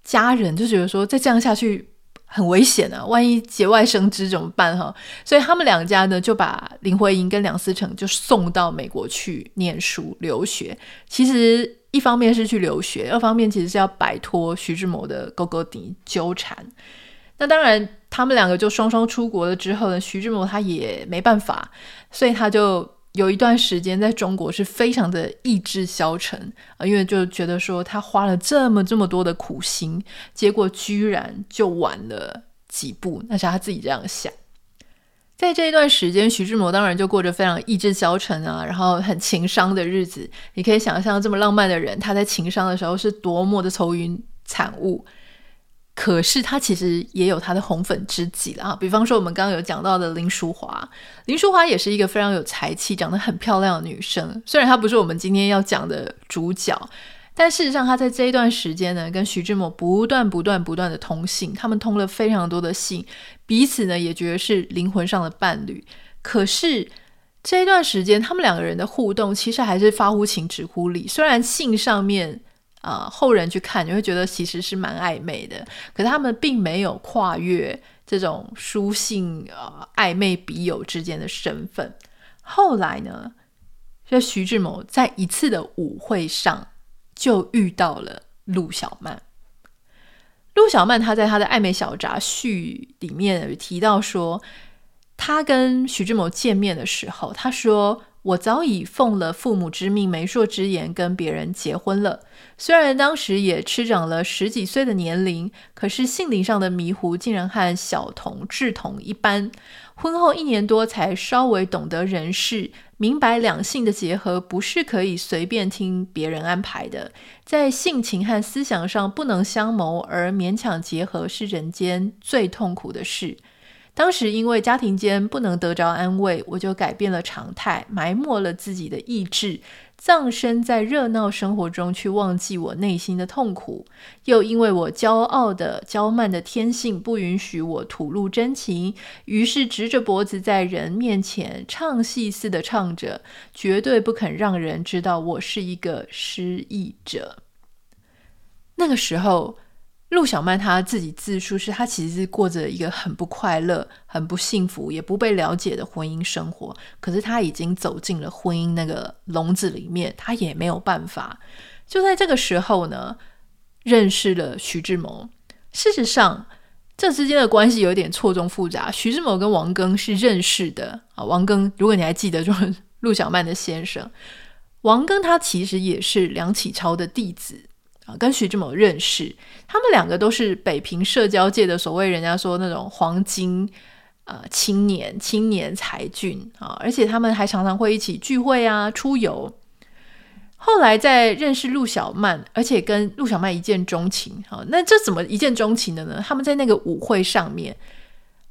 家人就觉得说，再这样下去。很危险啊！万一节外生枝怎么办哈？*laughs* 所以他们两家呢，就把林徽因跟梁思成就送到美国去念书留学。其实一方面是去留学，二方面其实是要摆脱徐志摩的勾勾底纠缠。那当然，他们两个就双双出国了之后呢，徐志摩他也没办法，所以他就。有一段时间在中国是非常的意志消沉啊，因为就觉得说他花了这么这么多的苦心，结果居然就晚了几步，那是他自己这样想。在这一段时间，徐志摩当然就过着非常意志消沉啊，然后很情伤的日子。你可以想象这么浪漫的人，他在情伤的时候是多么的愁云惨雾。可是他其实也有他的红粉知己了啊，比方说我们刚刚有讲到的林淑华，林淑华也是一个非常有才气、长得很漂亮的女生。虽然她不是我们今天要讲的主角，但事实上，她在这一段时间呢，跟徐志摩不断、不断、不断的通信，他们通了非常多的信，彼此呢也觉得是灵魂上的伴侣。可是这一段时间，他们两个人的互动其实还是发乎情，止乎礼。虽然信上面、呃，后人去看，你会觉得其实是蛮暧昧的，可是他们并没有跨越这种书信、呃、暧昧笔友之间的身份。后来呢，这徐志摩在一次的舞会上。就遇到了陆小曼。陆小曼她在她的《暧昧小札序》里面有提到说，她跟徐志摩见面的时候，她说：“我早已奉了父母之命、媒妁之言，跟别人结婚了。虽然当时也吃长了十几岁的年龄，可是性灵上的迷糊竟然和小童、稚童一般。婚后一年多，才稍微懂得人事。”明白两性的结合不是可以随便听别人安排的，在性情和思想上不能相谋而勉强结合是人间最痛苦的事。当时因为家庭间不能得着安慰，我就改变了常态，埋没了自己的意志。葬身在热闹生活中，去忘记我内心的痛苦。又因为我骄傲的娇慢的天性，不允许我吐露真情，于是直着脖子在人面前唱戏似的唱着，绝对不肯让人知道我是一个失意者。那个时候。陆小曼她自己自述是，她其实是过着一个很不快乐、很不幸福、也不被了解的婚姻生活。可是她已经走进了婚姻那个笼子里面，她也没有办法。就在这个时候呢，认识了徐志摩。事实上，这之间的关系有点错综复杂。徐志摩跟王庚是认识的啊。王庚，如果你还记得，就是 *laughs* 陆小曼的先生。王庚他其实也是梁启超的弟子。啊，跟徐志摩认识，他们两个都是北平社交界的所谓人家说那种黄金呃青年、青年才俊啊，而且他们还常常会一起聚会啊、出游。后来在认识陆小曼，而且跟陆小曼一见钟情啊，那这怎么一见钟情的呢？他们在那个舞会上面，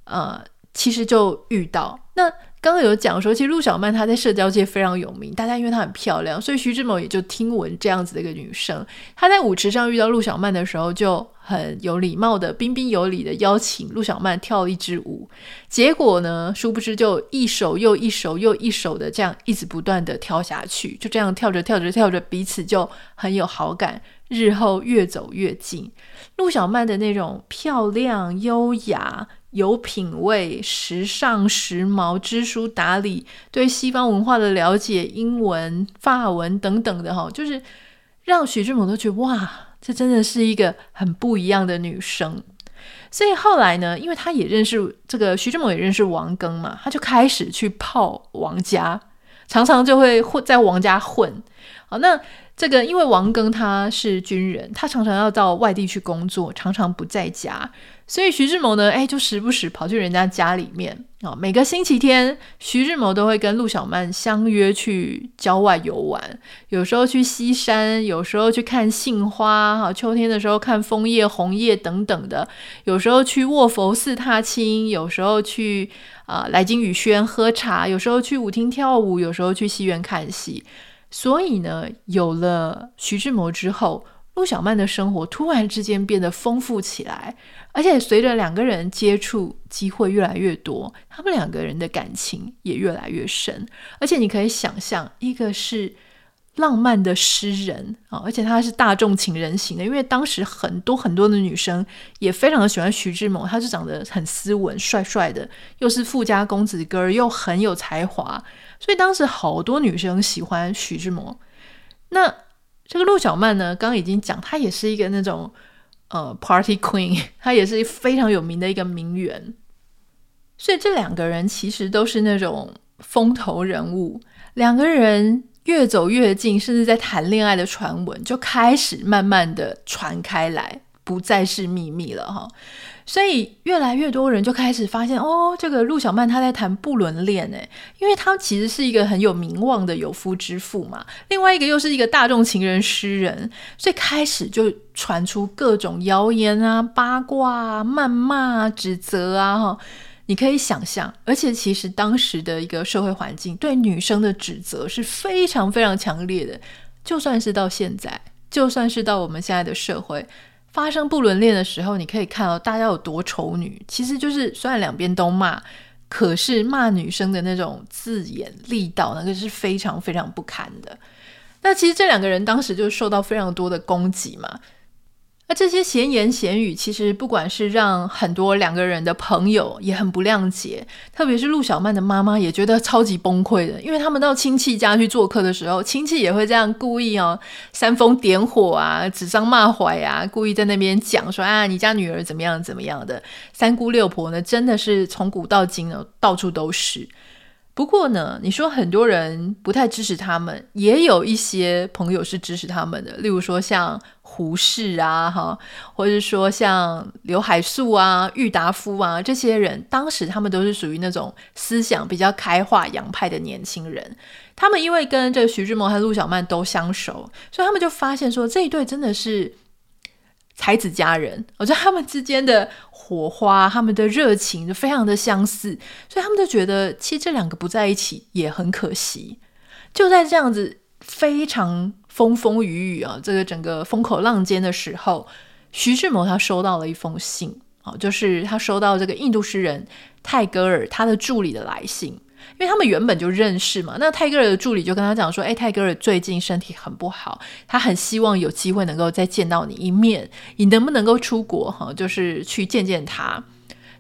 呃，其实就遇到那。刚刚有讲说，其实陆小曼她在社交界非常有名，大家因为她很漂亮，所以徐志摩也就听闻这样子的一个女生。他在舞池上遇到陆小曼的时候，就很有礼貌的、彬彬有礼的邀请陆小曼跳一支舞。结果呢，殊不知就一首又一首又一首的这样一直不断的跳下去，就这样跳着跳着跳着，彼此就很有好感，日后越走越近。陆小曼的那种漂亮、优雅。有品味、时尚、时髦、知书达理，对西方文化的了解，英文、法文等等的哈，就是让徐志摩都觉得哇，这真的是一个很不一样的女生。所以后来呢，因为他也认识这个徐志摩，也认识王庚嘛，他就开始去泡王家，常常就会混在王家混。好，那这个因为王庚他是军人，他常常要到外地去工作，常常不在家。所以徐志摩呢，哎，就时不时跑去人家家里面啊。每个星期天，徐志摩都会跟陆小曼相约去郊外游玩，有时候去西山，有时候去看杏花，哈，秋天的时候看枫叶、红叶等等的，有时候去卧佛寺踏青，有时候去啊来金雨轩喝茶，有时候去舞厅跳舞，有时候去戏院看戏。所以呢，有了徐志摩之后，陆小曼的生活突然之间变得丰富起来，而且随着两个人接触机会越来越多，他们两个人的感情也越来越深。而且你可以想象，一个是浪漫的诗人啊，而且他是大众情人型的，因为当时很多很多的女生也非常的喜欢徐志摩，他是长得很斯文、帅帅的，又是富家公子哥，又很有才华，所以当时好多女生喜欢徐志摩。那这个陆小曼呢，刚刚已经讲，她也是一个那种呃 party queen，*laughs* 她也是非常有名的一个名媛，所以这两个人其实都是那种风头人物，两个人越走越近，甚至在谈恋爱的传闻就开始慢慢的传开来，不再是秘密了哈。所以越来越多人就开始发现，哦，这个陆小曼她在谈不伦恋诶，因为她其实是一个很有名望的有夫之妇嘛，另外一个又是一个大众情人诗人，所以开始就传出各种谣言啊、八卦啊、谩骂啊、指责啊，哈，你可以想象，而且其实当时的一个社会环境对女生的指责是非常非常强烈的，就算是到现在。就算是到我们现在的社会，发生不伦恋的时候，你可以看到大家有多丑女，其实就是虽然两边都骂，可是骂女生的那种字眼力道，那个是非常非常不堪的。那其实这两个人当时就受到非常多的攻击嘛。那这些闲言闲语，其实不管是让很多两个人的朋友也很不谅解，特别是陆小曼的妈妈也觉得超级崩溃的，因为他们到亲戚家去做客的时候，亲戚也会这样故意哦煽风点火啊，指桑骂槐啊，故意在那边讲说啊，你家女儿怎么样怎么样的，三姑六婆呢，真的是从古到今呢，到处都是。不过呢，你说很多人不太支持他们，也有一些朋友是支持他们的，例如说像胡适啊，哈，或者说像刘海粟啊、郁达夫啊这些人，当时他们都是属于那种思想比较开化、洋派的年轻人。他们因为跟这徐志摩和陆小曼都相熟，所以他们就发现说这一对真的是才子佳人。我觉得他们之间的。火花，他们的热情就非常的相似，所以他们就觉得，其实这两个不在一起也很可惜。就在这样子非常风风雨雨啊，这个整个风口浪尖的时候，徐志摩他收到了一封信，哦，就是他收到这个印度诗人泰戈尔他的助理的来信。因为他们原本就认识嘛，那泰戈尔的助理就跟他讲说：“哎，泰戈尔最近身体很不好，他很希望有机会能够再见到你一面，你能不能够出国哈？就是去见见他。”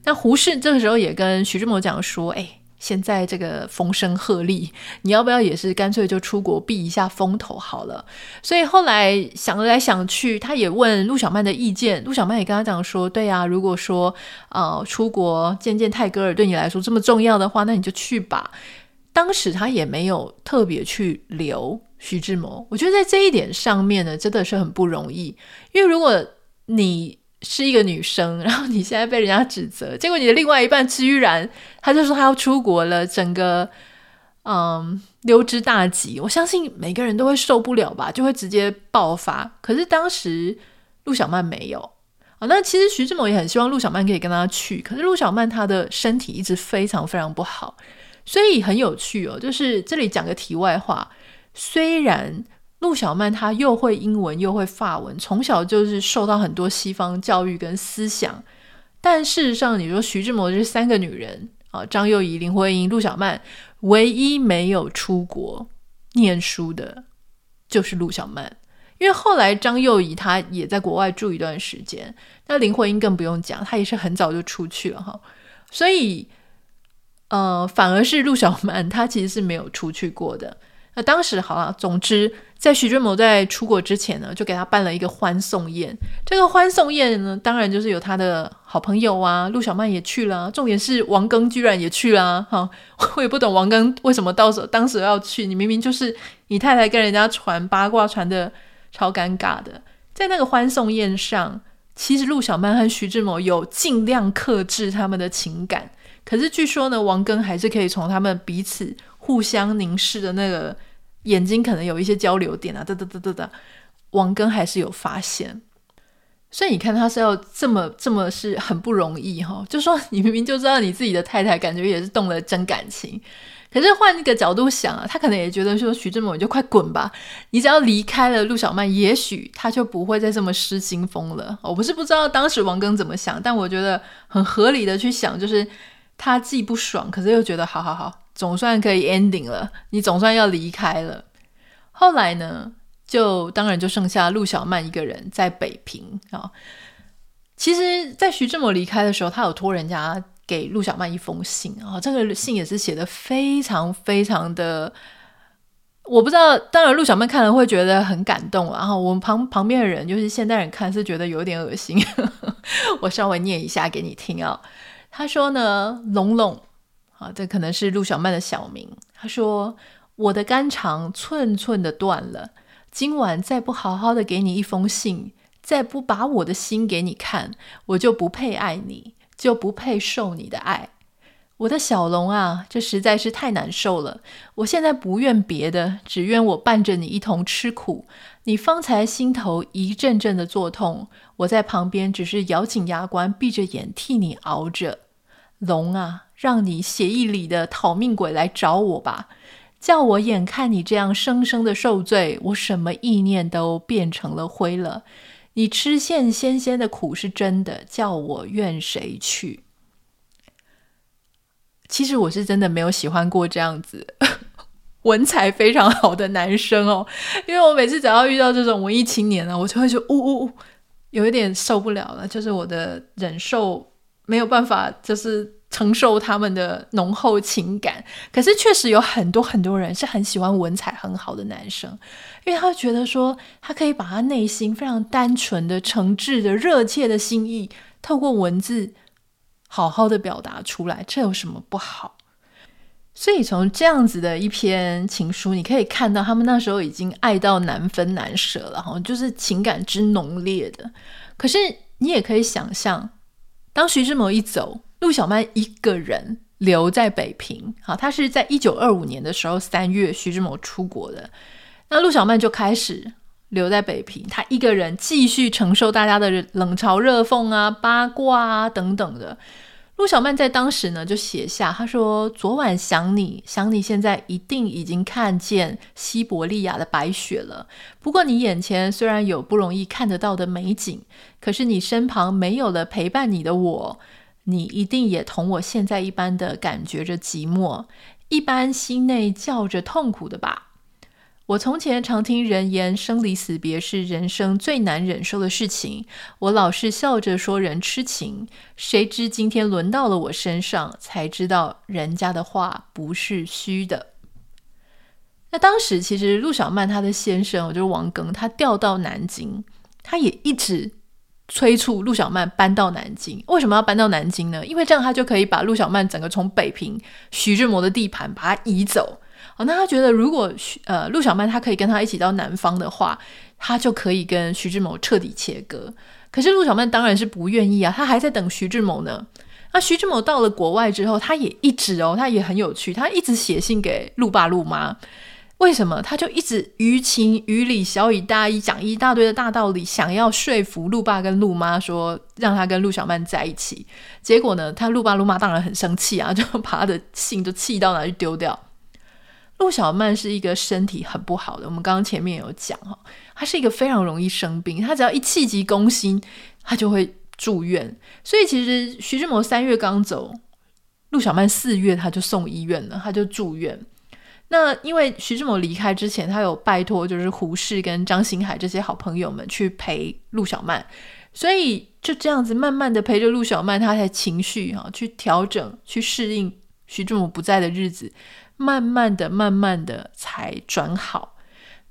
那胡适这个时候也跟徐志摩讲说：“哎。”现在这个风声鹤唳，你要不要也是干脆就出国避一下风头好了？所以后来想来想去，他也问陆小曼的意见，陆小曼也跟他讲说：“对呀、啊，如果说呃出国见见泰戈尔对你来说这么重要的话，那你就去吧。”当时他也没有特别去留徐志摩，我觉得在这一点上面呢，真的是很不容易，因为如果你。是一个女生，*laughs* 然后你现在被人家指责，结果你的另外一半居然他就说他要出国了，整个嗯溜之大吉，我相信每个人都会受不了吧，就会直接爆发。可是当时陆小曼没有啊，那其实徐志摩也很希望陆小曼可以跟他去，可是陆小曼她的身体一直非常非常不好，所以很有趣哦。就是这里讲个题外话，虽然。陆小曼她又会英文又会法文，从小就是受到很多西方教育跟思想。但事实上，你说徐志摩这三个女人啊，张幼仪、林徽因、陆小曼，唯一没有出国念书的，就是陆小曼。因为后来张幼仪她也在国外住一段时间，那林徽因更不用讲，她也是很早就出去了哈。所以，呃，反而是陆小曼她其实是没有出去过的。那当时好了，总之。在徐志摩在出国之前呢，就给他办了一个欢送宴。这个欢送宴呢，当然就是有他的好朋友啊，陆小曼也去了。重点是王庚居然也去了，哈，*laughs* 我也不懂王庚为什么到时候当时要去。你明明就是你太太跟人家传八卦传得超尴尬的。在那个欢送宴上，其实陆小曼和徐志摩有尽量克制他们的情感，可是据说呢，王庚还是可以从他们彼此互相凝视的那个。眼睛可能有一些交流点啊，哒哒哒哒哒，王庚还是有发现，所以你看他是要这么这么是很不容易哈、哦，就说你明明就知道你自己的太太感觉也是动了真感情，可是换一个角度想啊，他可能也觉得说徐志摩你就快滚吧，你只要离开了陆小曼，也许他就不会再这么失心疯了。我不是不知道当时王庚怎么想，但我觉得很合理的去想，就是他既不爽，可是又觉得好好好。总算可以 ending 了，你总算要离开了。后来呢，就当然就剩下陆小曼一个人在北平啊。其实，在徐志摩离开的时候，他有托人家给陆小曼一封信啊。这个信也是写的非常非常的，我不知道。当然，陆小曼看了会觉得很感动，然后我们旁旁边的人，就是现代人看是觉得有点恶心。*laughs* 我稍微念一下给你听啊。他说呢，龙龙。啊，这可能是陆小曼的小名。他说：“我的肝肠寸寸的断了，今晚再不好好的给你一封信，再不把我的心给你看，我就不配爱你，就不配受你的爱。我的小龙啊，这实在是太难受了。我现在不愿别的，只愿我伴着你一同吃苦。你方才心头一阵阵的作痛，我在旁边只是咬紧牙关，闭着眼替你熬着。龙啊！”让你血液里的讨命鬼来找我吧！叫我眼看你这样生生的受罪，我什么意念都变成了灰了。你吃线鲜鲜的苦是真的，叫我怨谁去？其实我是真的没有喜欢过这样子 *laughs* 文采非常好的男生哦，因为我每次只要遇到这种文艺青年呢，我就会说，呜呜呜，有一点受不了了，就是我的忍受没有办法，就是。承受他们的浓厚情感，可是确实有很多很多人是很喜欢文采很好的男生，因为他觉得说他可以把他内心非常单纯的、诚挚的、热切的心意，透过文字好好的表达出来，这有什么不好？所以从这样子的一篇情书，你可以看到他们那时候已经爱到难分难舍了，哈，就是情感之浓烈的。可是你也可以想象，当徐志摩一走。陆小曼一个人留在北平，好，他是在一九二五年的时候三月，徐志摩出国的，那陆小曼就开始留在北平，她一个人继续承受大家的冷嘲热讽啊、八卦啊等等的。陆小曼在当时呢，就写下她说：“昨晚想你，想你现在一定已经看见西伯利亚的白雪了。不过你眼前虽然有不容易看得到的美景，可是你身旁没有了陪伴你的我。”你一定也同我现在一般的感觉着寂寞，一般心内叫着痛苦的吧？我从前常听人言，生离死别是人生最难忍受的事情。我老是笑着说人痴情，谁知今天轮到了我身上，才知道人家的话不是虚的。那当时其实陆小曼她的先生，我就是王庚，他调到南京，他也一直。催促陆小曼搬到南京，为什么要搬到南京呢？因为这样他就可以把陆小曼整个从北平徐志摩的地盘把他移走。哦，那他觉得如果徐呃陆小曼他可以跟他一起到南方的话，他就可以跟徐志摩彻底切割。可是陆小曼当然是不愿意啊，他还在等徐志摩呢。那徐志摩到了国外之后，他也一直哦，他也很有趣，他一直写信给陆爸陆妈。为什么他就一直于情于理，小以大义，讲一大堆的大道理，想要说服陆爸跟陆妈说让他跟陆小曼在一起？结果呢，他陆爸陆妈当然很生气啊，就把他的信都气到哪去丢掉。陆小曼是一个身体很不好的，我们刚刚前面有讲哈，他是一个非常容易生病，他只要一气急攻心，他就会住院。所以其实徐志摩三月刚走，陆小曼四月他就送医院了，他就住院。那因为徐志摩离开之前，他有拜托就是胡适跟张新海这些好朋友们去陪陆小曼，所以就这样子慢慢的陪着陆小曼，他才情绪哈去调整、去适应徐志摩不在的日子，慢慢的、慢慢的才转好。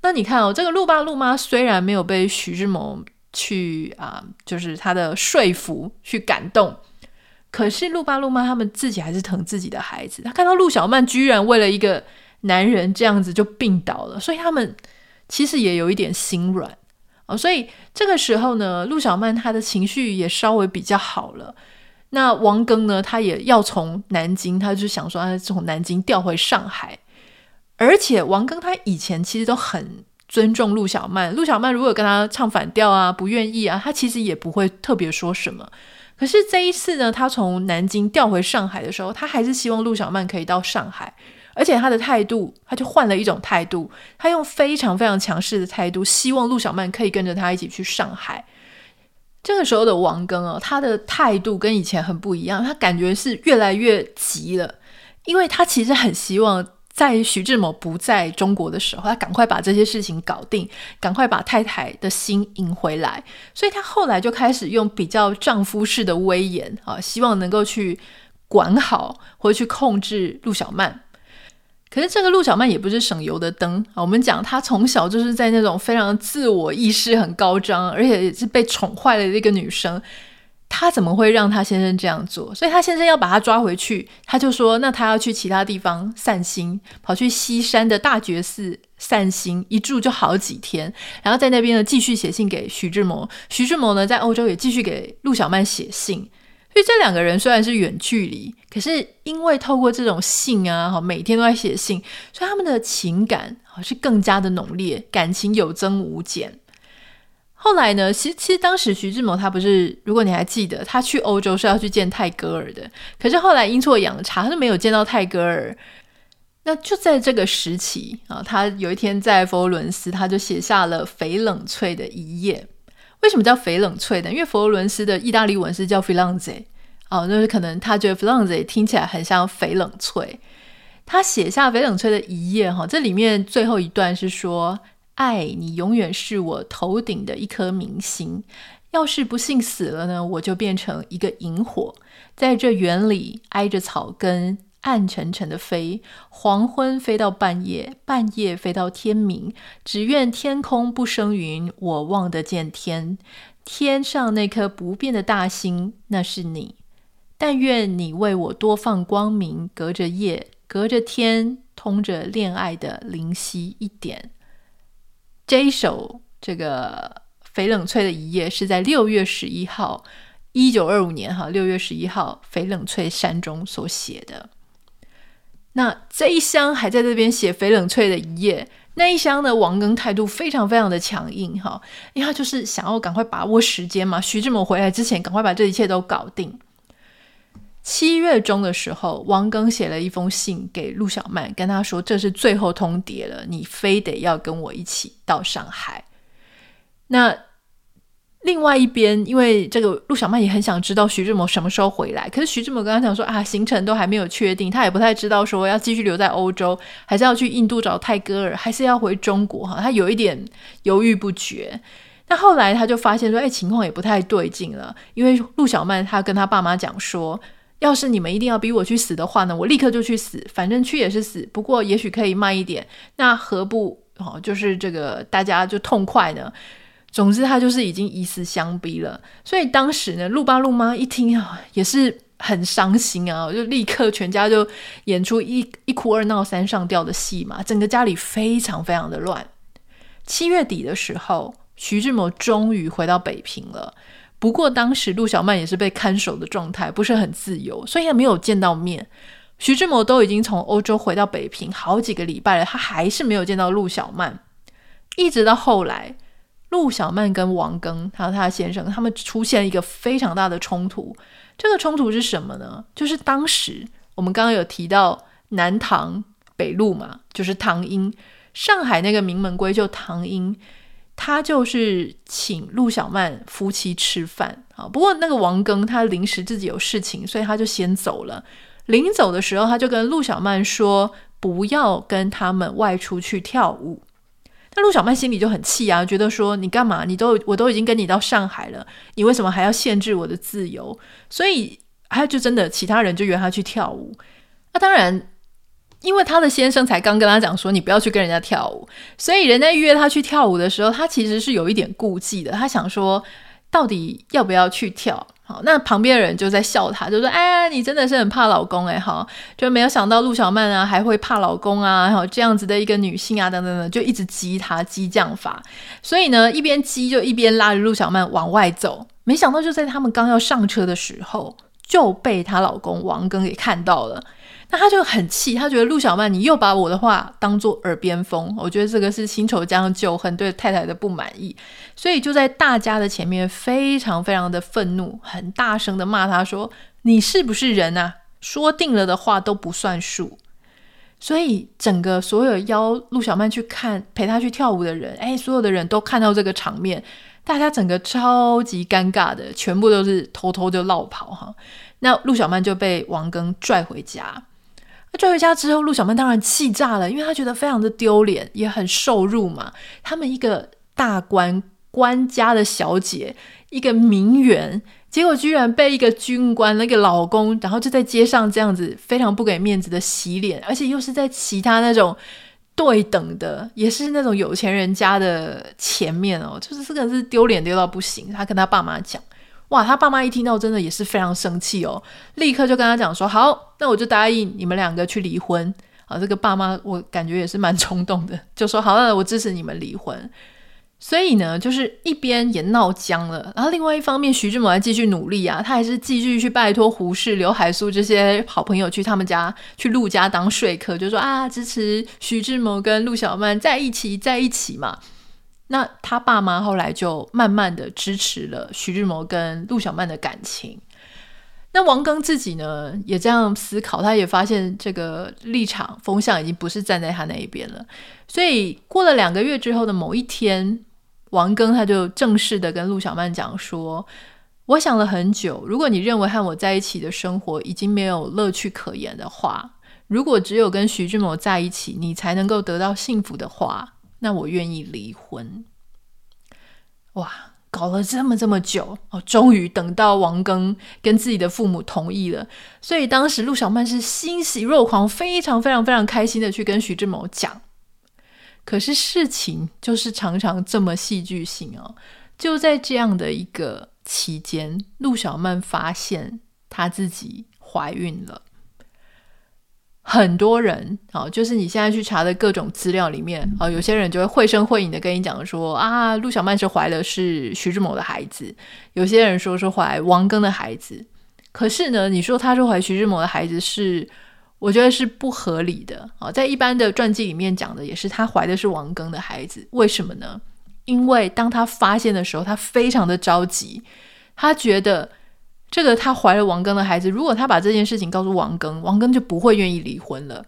那你看哦，这个陆爸陆妈虽然没有被徐志摩去啊，就是他的说服去感动，可是陆爸陆妈他们自己还是疼自己的孩子。他看到陆小曼居然为了一个男人这样子就病倒了，所以他们其实也有一点心软哦。所以这个时候呢，陆小曼她的情绪也稍微比较好了。那王庚呢，他也要从南京，他就想说他从南京调回上海。而且王庚他以前其实都很尊重陆小曼，陆小曼如果跟他唱反调啊，不愿意啊，他其实也不会特别说什么。可是这一次呢，他从南京调回上海的时候，他还是希望陆小曼可以到上海。而且他的态度，他就换了一种态度，他用非常非常强势的态度，希望陆小曼可以跟着他一起去上海。这个时候的王庚哦，他的态度跟以前很不一样，他感觉是越来越急了，因为他其实很希望在徐志摩不在中国的时候，他赶快把这些事情搞定，赶快把太太的心赢回来。所以他后来就开始用比较丈夫式的威严啊，希望能够去管好或者去控制陆小曼。可是这个陆小曼也不是省油的灯啊！我们讲她从小就是在那种非常自我意识很高涨，而且也是被宠坏的一个女生，她怎么会让她先生这样做？所以她先生要把她抓回去，她就说：“那她要去其他地方散心，跑去西山的大觉寺散心，一住就好几天，然后在那边呢继续写信给徐志摩。徐志摩呢在欧洲也继续给陆小曼写信。”所以这两个人虽然是远距离，可是因为透过这种信啊，哈每天都在写信，所以他们的情感啊是更加的浓烈，感情有增无减。后来呢，其实其实当时徐志摩他不是，如果你还记得，他去欧洲是要去见泰戈尔的，可是后来阴错阳差，他就没有见到泰戈尔。那就在这个时期啊，他有一天在佛罗伦斯，他就写下了翡冷翠的一页。为什么叫翡冷翠呢？因为佛罗伦斯的意大利文是叫 Firenze 哦，那是可能他觉得 Firenze 听起来很像翡冷翠。他写下翡冷翠的一页哈，这里面最后一段是说：“爱你永远是我头顶的一颗明星，要是不幸死了呢，我就变成一个萤火，在这园里挨着草根。”暗沉沉的飞，黄昏飞到半夜，半夜飞到天明。只愿天空不生云，我望得见天。天上那颗不变的大星，那是你。但愿你为我多放光明，隔着夜，隔着天，通着恋爱的灵犀一点。这一首这个翡冷翠的一页是在六月十一号，一九二五年哈六月十一号，翡冷翠山中所写的。那这一箱还在这边写翡冷翠的一页，那一箱呢，王庚态度非常非常的强硬哈，因为他就是想要赶快把握时间嘛，徐志摩回来之前赶快把这一切都搞定。七月中的时候，王庚写了一封信给陆小曼，跟他说这是最后通牒了，你非得要跟我一起到上海。那。另外一边，因为这个陆小曼也很想知道徐志摩什么时候回来，可是徐志摩跟他讲说啊，行程都还没有确定，他也不太知道说要继续留在欧洲，还是要去印度找泰戈尔，还是要回中国哈，他有一点犹豫不决。那后来他就发现说，哎，情况也不太对劲了，因为陆小曼他跟他爸妈讲说，要是你们一定要逼我去死的话呢，我立刻就去死，反正去也是死，不过也许可以慢一点，那何不哦，就是这个大家就痛快呢？总之，他就是已经以死相逼了。所以当时呢，陆爸陆妈一听啊，也是很伤心啊，就立刻全家就演出一一哭二闹三上吊的戏嘛，整个家里非常非常的乱。七月底的时候，徐志摩终于回到北平了。不过当时陆小曼也是被看守的状态，不是很自由，所以他没有见到面。徐志摩都已经从欧洲回到北平好几个礼拜了，他还是没有见到陆小曼，一直到后来。陆小曼跟王庚还有他的先生，他们出现一个非常大的冲突。这个冲突是什么呢？就是当时我们刚刚有提到南唐北陆嘛，就是唐英，上海那个名门闺秀唐英，他就是请陆小曼夫妻吃饭啊。不过那个王庚他临时自己有事情，所以他就先走了。临走的时候，他就跟陆小曼说，不要跟他们外出去跳舞。那陆小曼心里就很气啊，觉得说你干嘛？你都我都已经跟你到上海了，你为什么还要限制我的自由？所以他就真的其他人就约他去跳舞。那当然，因为他的先生才刚跟他讲说你不要去跟人家跳舞，所以人家约他去跳舞的时候，他其实是有一点顾忌的。他想说，到底要不要去跳？好那旁边的人就在笑他，就说：“哎，你真的是很怕老公哎，哈，就没有想到陆小曼啊还会怕老公啊，然后这样子的一个女性啊，等等等，就一直激他激将法。所以呢，一边激就一边拉着陆小曼往外走。没想到就在他们刚要上车的时候，就被她老公王庚给看到了。”那他就很气，他觉得陆小曼，你又把我的话当做耳边风，我觉得这个是新仇加上旧恨，对太太的不满意，所以就在大家的前面非常非常的愤怒，很大声的骂他说：“你是不是人啊？说定了的话都不算数。”所以整个所有邀陆小曼去看陪他去跳舞的人，哎，所有的人都看到这个场面，大家整个超级尴尬的，全部都是偷偷就落跑哈。那陆小曼就被王庚拽回家。那拽回家之后，陆小曼当然气炸了，因为她觉得非常的丢脸，也很受辱嘛。他们一个大官官家的小姐，一个名媛，结果居然被一个军官那个老公，然后就在街上这样子非常不给面子的洗脸，而且又是在其他那种对等的，也是那种有钱人家的前面哦，就是这个是丢脸丢到不行。他跟他爸妈讲。哇，他爸妈一听到，真的也是非常生气哦，立刻就跟他讲说：“好，那我就答应你们两个去离婚。”啊，这个爸妈我感觉也是蛮冲动的，就说：“好，那我支持你们离婚。”所以呢，就是一边也闹僵了，然后另外一方面，徐志摩还继续努力啊，他还是继续去拜托胡适、刘海粟这些好朋友去他们家去陆家当说客，就说啊，支持徐志摩跟陆小曼在一起，在一起嘛。那他爸妈后来就慢慢的支持了徐志摩跟陆小曼的感情。那王庚自己呢，也这样思考，他也发现这个立场风向已经不是站在他那一边了。所以过了两个月之后的某一天，王庚他就正式的跟陆小曼讲说：“我想了很久，如果你认为和我在一起的生活已经没有乐趣可言的话，如果只有跟徐志摩在一起，你才能够得到幸福的话，那我愿意离婚。”哇！搞了这么这么久哦，终于等到王庚跟自己的父母同意了，所以当时陆小曼是欣喜若狂，非常非常非常开心的去跟徐志摩讲。可是事情就是常常这么戏剧性哦，就在这样的一个期间，陆小曼发现她自己怀孕了。很多人啊，就是你现在去查的各种资料里面啊，有些人就会绘声绘影的跟你讲说啊，陆小曼是怀的是徐志摩的孩子，有些人说是怀王庚的孩子。可是呢，你说他是怀徐志摩的孩子是，我觉得是不合理的啊。在一般的传记里面讲的也是他怀的是王庚的孩子，为什么呢？因为当他发现的时候，他非常的着急，他觉得。这个她怀了王庚的孩子，如果她把这件事情告诉王庚，王庚就不会愿意离婚了，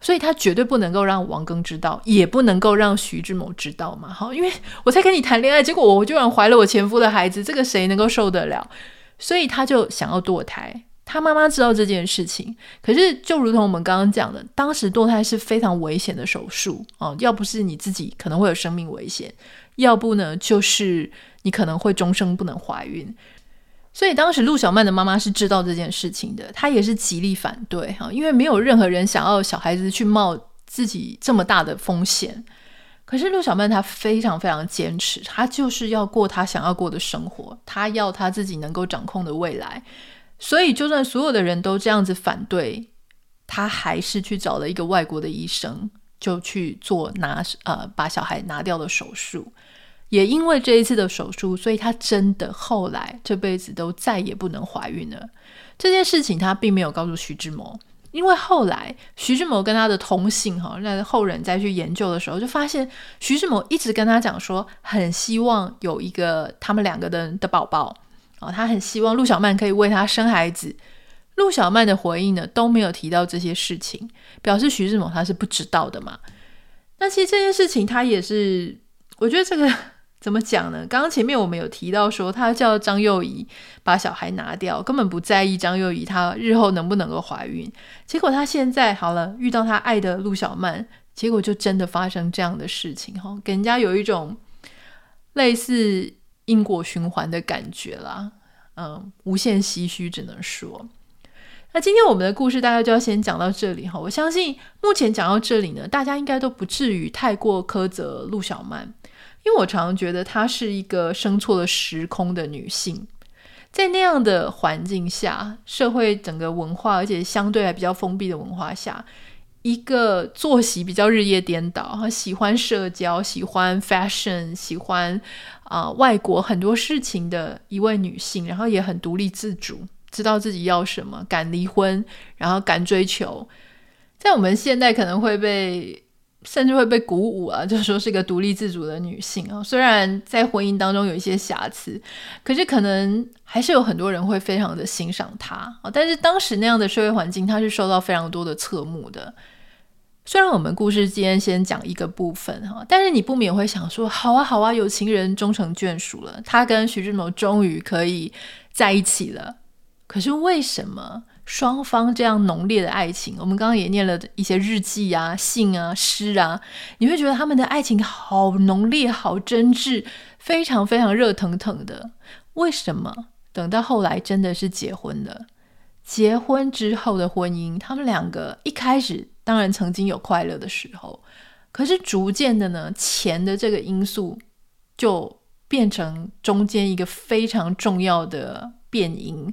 所以她绝对不能够让王庚知道，也不能够让徐志摩知道嘛。好，因为我才跟你谈恋爱，结果我居然怀了我前夫的孩子，这个谁能够受得了？所以她就想要堕胎。她妈妈知道这件事情，可是就如同我们刚刚讲的，当时堕胎是非常危险的手术哦，要不是你自己可能会有生命危险，要不呢就是你可能会终生不能怀孕。所以当时陆小曼的妈妈是知道这件事情的，她也是极力反对哈，因为没有任何人想要小孩子去冒自己这么大的风险。可是陆小曼她非常非常坚持，她就是要过她想要过的生活，她要她自己能够掌控的未来。所以就算所有的人都这样子反对，她还是去找了一个外国的医生，就去做拿呃把小孩拿掉的手术。也因为这一次的手术，所以她真的后来这辈子都再也不能怀孕了。这件事情她并没有告诉徐志摩，因为后来徐志摩跟他的通信哈，那后人再去研究的时候，就发现徐志摩一直跟他讲说，很希望有一个他们两个人的宝宝啊，他很希望陆小曼可以为他生孩子。陆小曼的回应呢都没有提到这些事情，表示徐志摩他是不知道的嘛。那其实这件事情他也是，我觉得这个。怎么讲呢？刚刚前面我们有提到说，他叫张幼仪把小孩拿掉，根本不在意张幼仪她日后能不能够怀孕。结果他现在好了，遇到他爱的陆小曼，结果就真的发生这样的事情，哈，给人家有一种类似因果循环的感觉啦。嗯，无限唏嘘，只能说。那今天我们的故事大概就要先讲到这里哈。我相信目前讲到这里呢，大家应该都不至于太过苛责陆小曼。因为我常常觉得她是一个生错了时空的女性，在那样的环境下，社会整个文化，而且相对还比较封闭的文化下，一个作息比较日夜颠倒，喜欢社交、喜欢 fashion、喜欢啊、外国很多事情的一位女性，然后也很独立自主，知道自己要什么，敢离婚，然后敢追求，在我们现在可能会被。甚至会被鼓舞啊，*laughs* 就是说是一个独立自主的女性啊。虽然在婚姻当中有一些瑕疵，可是可能还是有很多人会非常的欣赏她啊。但是当时那样的社会环境，她是受到非常多的侧目的。虽然我们故事今天先讲一个部分哈，但是你不免会想说：好啊，好啊，有情人终成眷属了，她跟徐志摩终于可以在一起了。可是为什么？双方这样浓烈的爱情，我们刚刚也念了一些日记啊、信啊、诗啊，你会觉得他们的爱情好浓烈、好真挚，非常非常热腾腾的。为什么等到后来真的是结婚了？结婚之后的婚姻，他们两个一开始当然曾经有快乐的时候，可是逐渐的呢，钱的这个因素就变成中间一个非常重要的变因。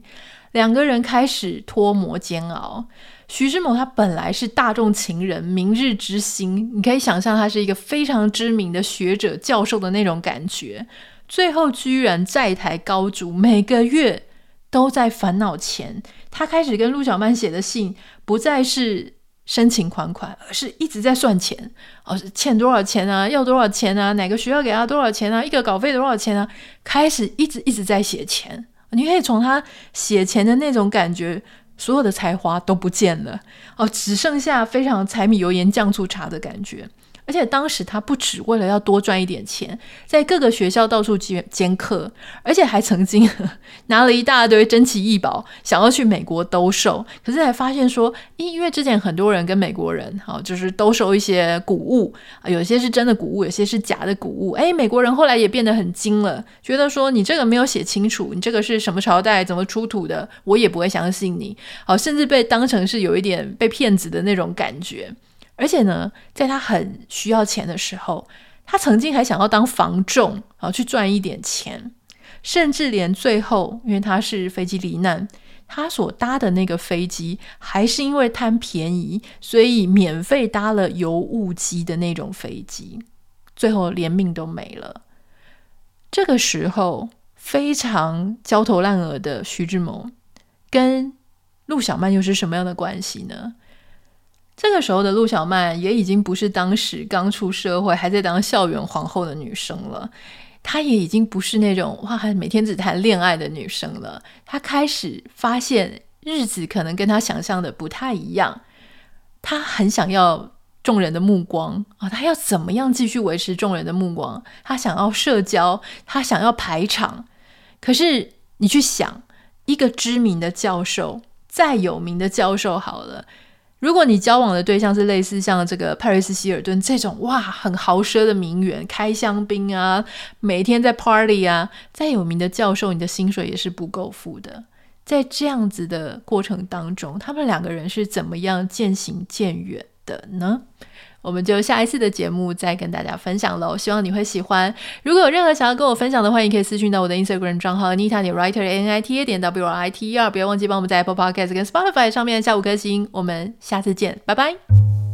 两个人开始脱模煎熬。徐志摩他本来是大众情人、明日之星，你可以想象他是一个非常知名的学者、教授的那种感觉。最后居然债台高筑，每个月都在烦恼钱。他开始跟陆小曼写的信不再是深情款款，而 *laughs* 是一直在算钱。哦，欠多少钱啊？要多少钱啊？哪个学校给他多少钱啊？一个稿费多少钱啊？开始一直一直在写钱。你可以从他写前的那种感觉，所有的才华都不见了哦，只剩下非常柴米油盐酱醋茶的感觉。而且当时他不只为了要多赚一点钱，在各个学校到处兼兼课，而且还曾经拿了一大堆珍奇异宝，想要去美国兜售。可是才发现说，因为之前很多人跟美国人哈，就是兜售一些古物啊，有些是真的古物，有些是假的古物。诶，美国人后来也变得很精了，觉得说你这个没有写清楚，你这个是什么朝代怎么出土的，我也不会相信你。好，甚至被当成是有一点被骗子的那种感觉。而且呢，在他很需要钱的时候，他曾经还想要当房仲，啊，去赚一点钱，甚至连最后，因为他是飞机罹难，他所搭的那个飞机还是因为贪便宜，所以免费搭了油雾机的那种飞机，最后连命都没了。这个时候，非常焦头烂额的徐志摩跟陆小曼又是什么样的关系呢？这个时候的陆小曼也已经不是当时刚出社会还在当校园皇后的女生了，她也已经不是那种哇，还每天只谈恋爱的女生了。她开始发现日子可能跟她想象的不太一样，她很想要众人的目光啊，她要怎么样继续维持众人的目光？她想要社交，她想要排场。可是你去想，一个知名的教授，再有名的教授，好了。如果你交往的对象是类似像这个派瑞斯希尔顿这种哇，很豪奢的名媛，开香槟啊，每天在 party 啊，再有名的教授，你的薪水也是不够付的。在这样子的过程当中，他们两个人是怎么样渐行渐远的呢？我们就下一次的节目再跟大家分享喽，希望你会喜欢。如果有任何想要跟我分享的，话，你可以私讯到我的 Instagram 账号 Nita 点 Writer N I T A 点 W R I T E R，不要忘记帮我们在 Apple Podcast 跟 Spotify 上面下五颗星。我们下次见，拜拜。